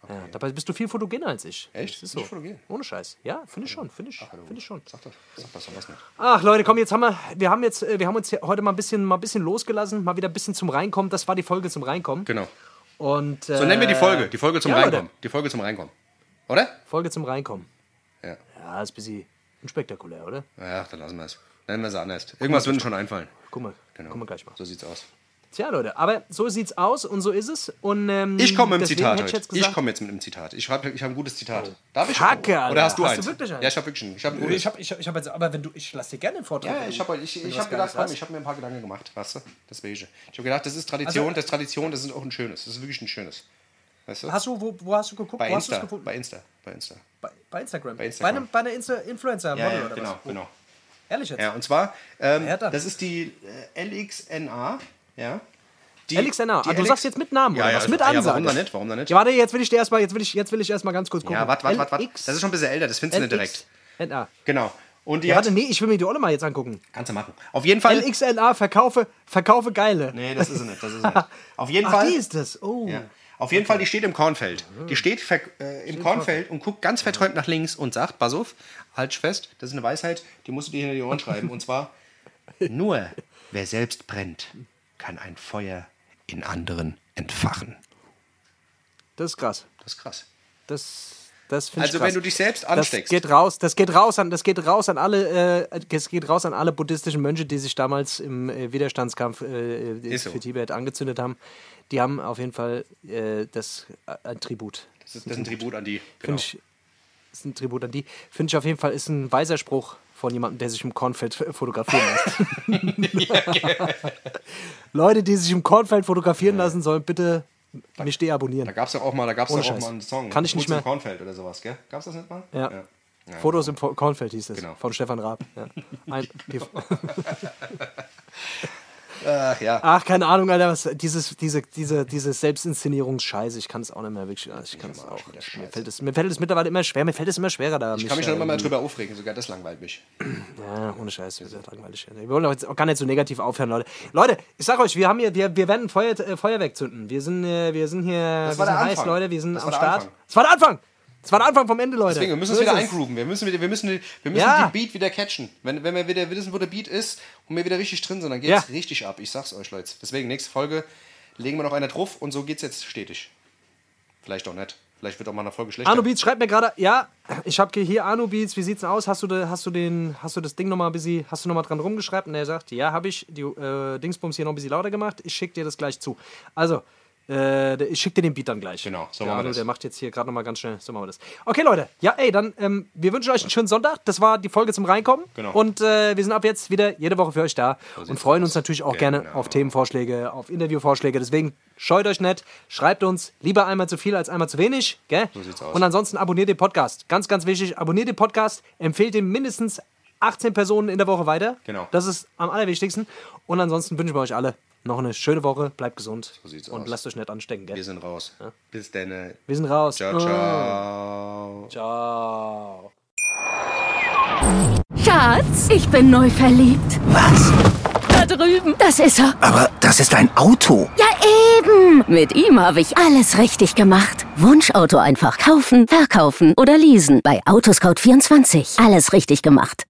Ja, dabei bist du viel fotogener als ich. Echt? Das ist so. fotogen? Ohne Scheiß. Ja, finde ich schon, finde ich, finde ich schon. Sag doch, sag das was nicht. Ach Leute, komm, jetzt haben wir, wir haben jetzt, äh, wir haben uns heute mal ein bisschen, mal ein bisschen losgelassen, mal wieder ein bisschen zum Reinkommen. Das war die Folge zum Reinkommen. Genau. Und, äh, So nennen wir die Folge. Die Folge zum ja. Reinkommen. Die Folge zum Reinkommen. Oder? Folge zum Reinkommen. Ja. Ja, ist ein bisschen unspektakulär, oder? Ja, dann lassen wir es. Nennen wir es anders. Irgendwas wird uns schon einfallen. Guck mal, Genau. guck mal gleich mal. So sieht's aus. Tja, Leute, aber so sieht's aus und so ist es. Und, ähm, Ich komme mit dem deswegen Zitat ich gesagt, Ich komme jetzt mit einem Zitat. Ich habe ich hab ein gutes Zitat. Darf ich? Kacke, Alter. Oder hast du Hast eins? du wirklich eins? Ja, ich habe wirklich einen. Ich habe ein gutes. Ich habe ich hab, ich hab jetzt, aber wenn du, ich lass dir gerne den Vortrag. Ja, ich habe ich, ich hab gedacht, Geiles komm, ich habe mir ein paar Gedanken gemacht, weißt du? Deswegen. Ich habe gedacht, das ist Tradition, Also- das ist Tradition, das ist auch ein schönes. Das ist wirklich ein schönes. Weißt du? Hast du, wo, wo hast du geguckt? bei wo hast du Insta, es gefunden? bei Insta, bei Insta. Bei, bei Instagram. Bei Instagram. Bei, einem, bei einer Insta Influencer Ja, Model ja, oder genau, was? Wo? genau. Ehrlich jetzt? Ja, und zwar, ähm, das ist die äh, LXNA, ja. Die, LXNA. die Ah, du LX sagst jetzt mit Namen, ja, oder ja, was? Mit ja, Ansage. warum dann nicht? Warum dann nicht? Ja, warte, jetzt will ich dir erstmal, jetzt will ich, jetzt will ich erstmal ganz kurz gucken. Ja, warte, warte, warte, Das ist schon ein bisschen älter, das findest du nicht direkt. LXNA. Genau. Und die Ja, warte, nee, ich will mir die Olle mal jetzt angucken. kannst du machen. Auf jeden Fall. LXNA, verkaufe, verkaufe geile. Nee, das ist sie nicht, das ist sie nicht. Auf jeden Ach, Fall. die ist das. Oh. Ja. Auf jeden Fall, die steht im Kornfeld. Die steht ver äh, im Kornfeld und guckt ganz verträumt nach links und sagt, pass auf, halt fest, das ist eine Weisheit, die musst du dir hinter die Ohren schreiben. Und zwar, nur wer selbst brennt, kann ein Feuer in anderen entfachen. Das ist krass. Das ist krass. Das, Das finde ich Also krass. wenn du dich selbst das ansteckst. geht raus, das geht raus an, das geht raus an alle, äh, das geht raus an alle buddhistischen Mönche, die sich damals im äh, Widerstandskampf äh, äh, so. für Tibet angezündet haben. Die haben auf jeden Fall äh, das äh, ein Tribut. Das ist, das ist ein Tribut an die. Genau. Finde ich, ist ein Tribut an die. Finde ich auf jeden Fall ist ein weiser Spruch von jemandem, der sich im Kornfeld fotografieren lässt. Leute, die sich im Kornfeld fotografieren lassen, sollen bitte mich deabonnieren. Da gab es ja auch mal, da gab's Ohne ja auch Scheiß. mal einen Song. Kann ich nicht Furz im mehr. Kornfeld oder sowas, gell? Gab's das nicht mal? Ja. ja. Ja, Fotos im Fo- Kornfeld hieß es. Genau. Von Stefan Raab. Ja. Ein, Ach ja. ach, keine Ahnung, Alter, was, dieses, diese, diese, diese Selbstinszenierungsscheiße, ich kann es auch nicht mehr wirklich. Ich kann es auch. Mir fällt, es, mir fällt es mittlerweile immer schwer, mir fällt es immer schwerer da. Ich kann mich noch immer mal drüber aufregen, sogar das langweilt mich. Ja, ohne Scheiß, wir sind langweilig. Wir wollen doch jetzt auch gar nicht so negativ aufhören, Leute. Leute, ich sag euch, wir haben hier, wir, wir werden Feuer, äh, Feuerwerk zünden. Wir sind, äh, wir sind hier, Das wir war der sind heiß. Leute, wir sind Das am Start. Das war der Anfang! Das war der Anfang vom Ende, Leute. Deswegen, wir müssen So uns wieder es. eingrooven. Wir müssen, wieder, wir müssen, wir müssen Ja. den Beat wieder catchen. Wenn, wenn wir wieder wissen, wo der Beat ist und wir wieder richtig drin sind, dann geht's Ja. richtig ab. Ich sag's euch, Leute. Deswegen, nächste Folge legen wir noch einer drauf und so geht's jetzt stetig. Vielleicht auch nicht. Vielleicht wird auch mal eine Folge schlechter. Arno Beats schreibt mir gerade, ja, ich habe hier Arno Beats, wie sieht's denn aus? Hast du, de, hast du den, hast du das Ding nochmal ein bisschen, hast du nochmal dran rumgeschreibt? Und er sagt, ja, habe ich, die äh, Dingsbums hier noch ein bisschen lauter gemacht, ich schick dir das gleich zu. Also, äh, ich schick dir den Beat dann gleich. Genau, so der machen wir das. Der macht jetzt hier gerade nochmal ganz schnell, so machen wir das. Okay, Leute, ja, ey, dann, ähm, wir wünschen euch einen schönen Sonntag. Das war die Folge zum Reinkommen. Genau. Und äh, wir sind ab jetzt wieder jede Woche für euch da und sieht's freuen uns natürlich auch gerne Genau. auf Themenvorschläge, auf Interviewvorschläge. Deswegen scheut euch nicht, schreibt uns lieber einmal zu viel als einmal zu wenig, gell? So sieht's aus. Und ansonsten abonniert den Podcast. Ganz, ganz wichtig, abonniert den Podcast, empfehlt den mindestens 18 Personen in der Woche weiter. Genau. Das ist am allerwichtigsten. Und ansonsten wünschen wir euch alle noch eine schöne Woche, bleibt gesund So sieht's und aus. lasst euch nicht anstecken, gell? Wir sind raus. Bis dann. Wir sind raus. Ciao, ciao. Ciao. Schatz, ich bin neu verliebt. Was? Da drüben. Das ist er. Aber das ist ein Auto. Ja, eben. Mit ihm habe ich alles richtig gemacht. Wunschauto einfach kaufen, verkaufen oder leasen. Bei Autoscout24. Alles richtig gemacht.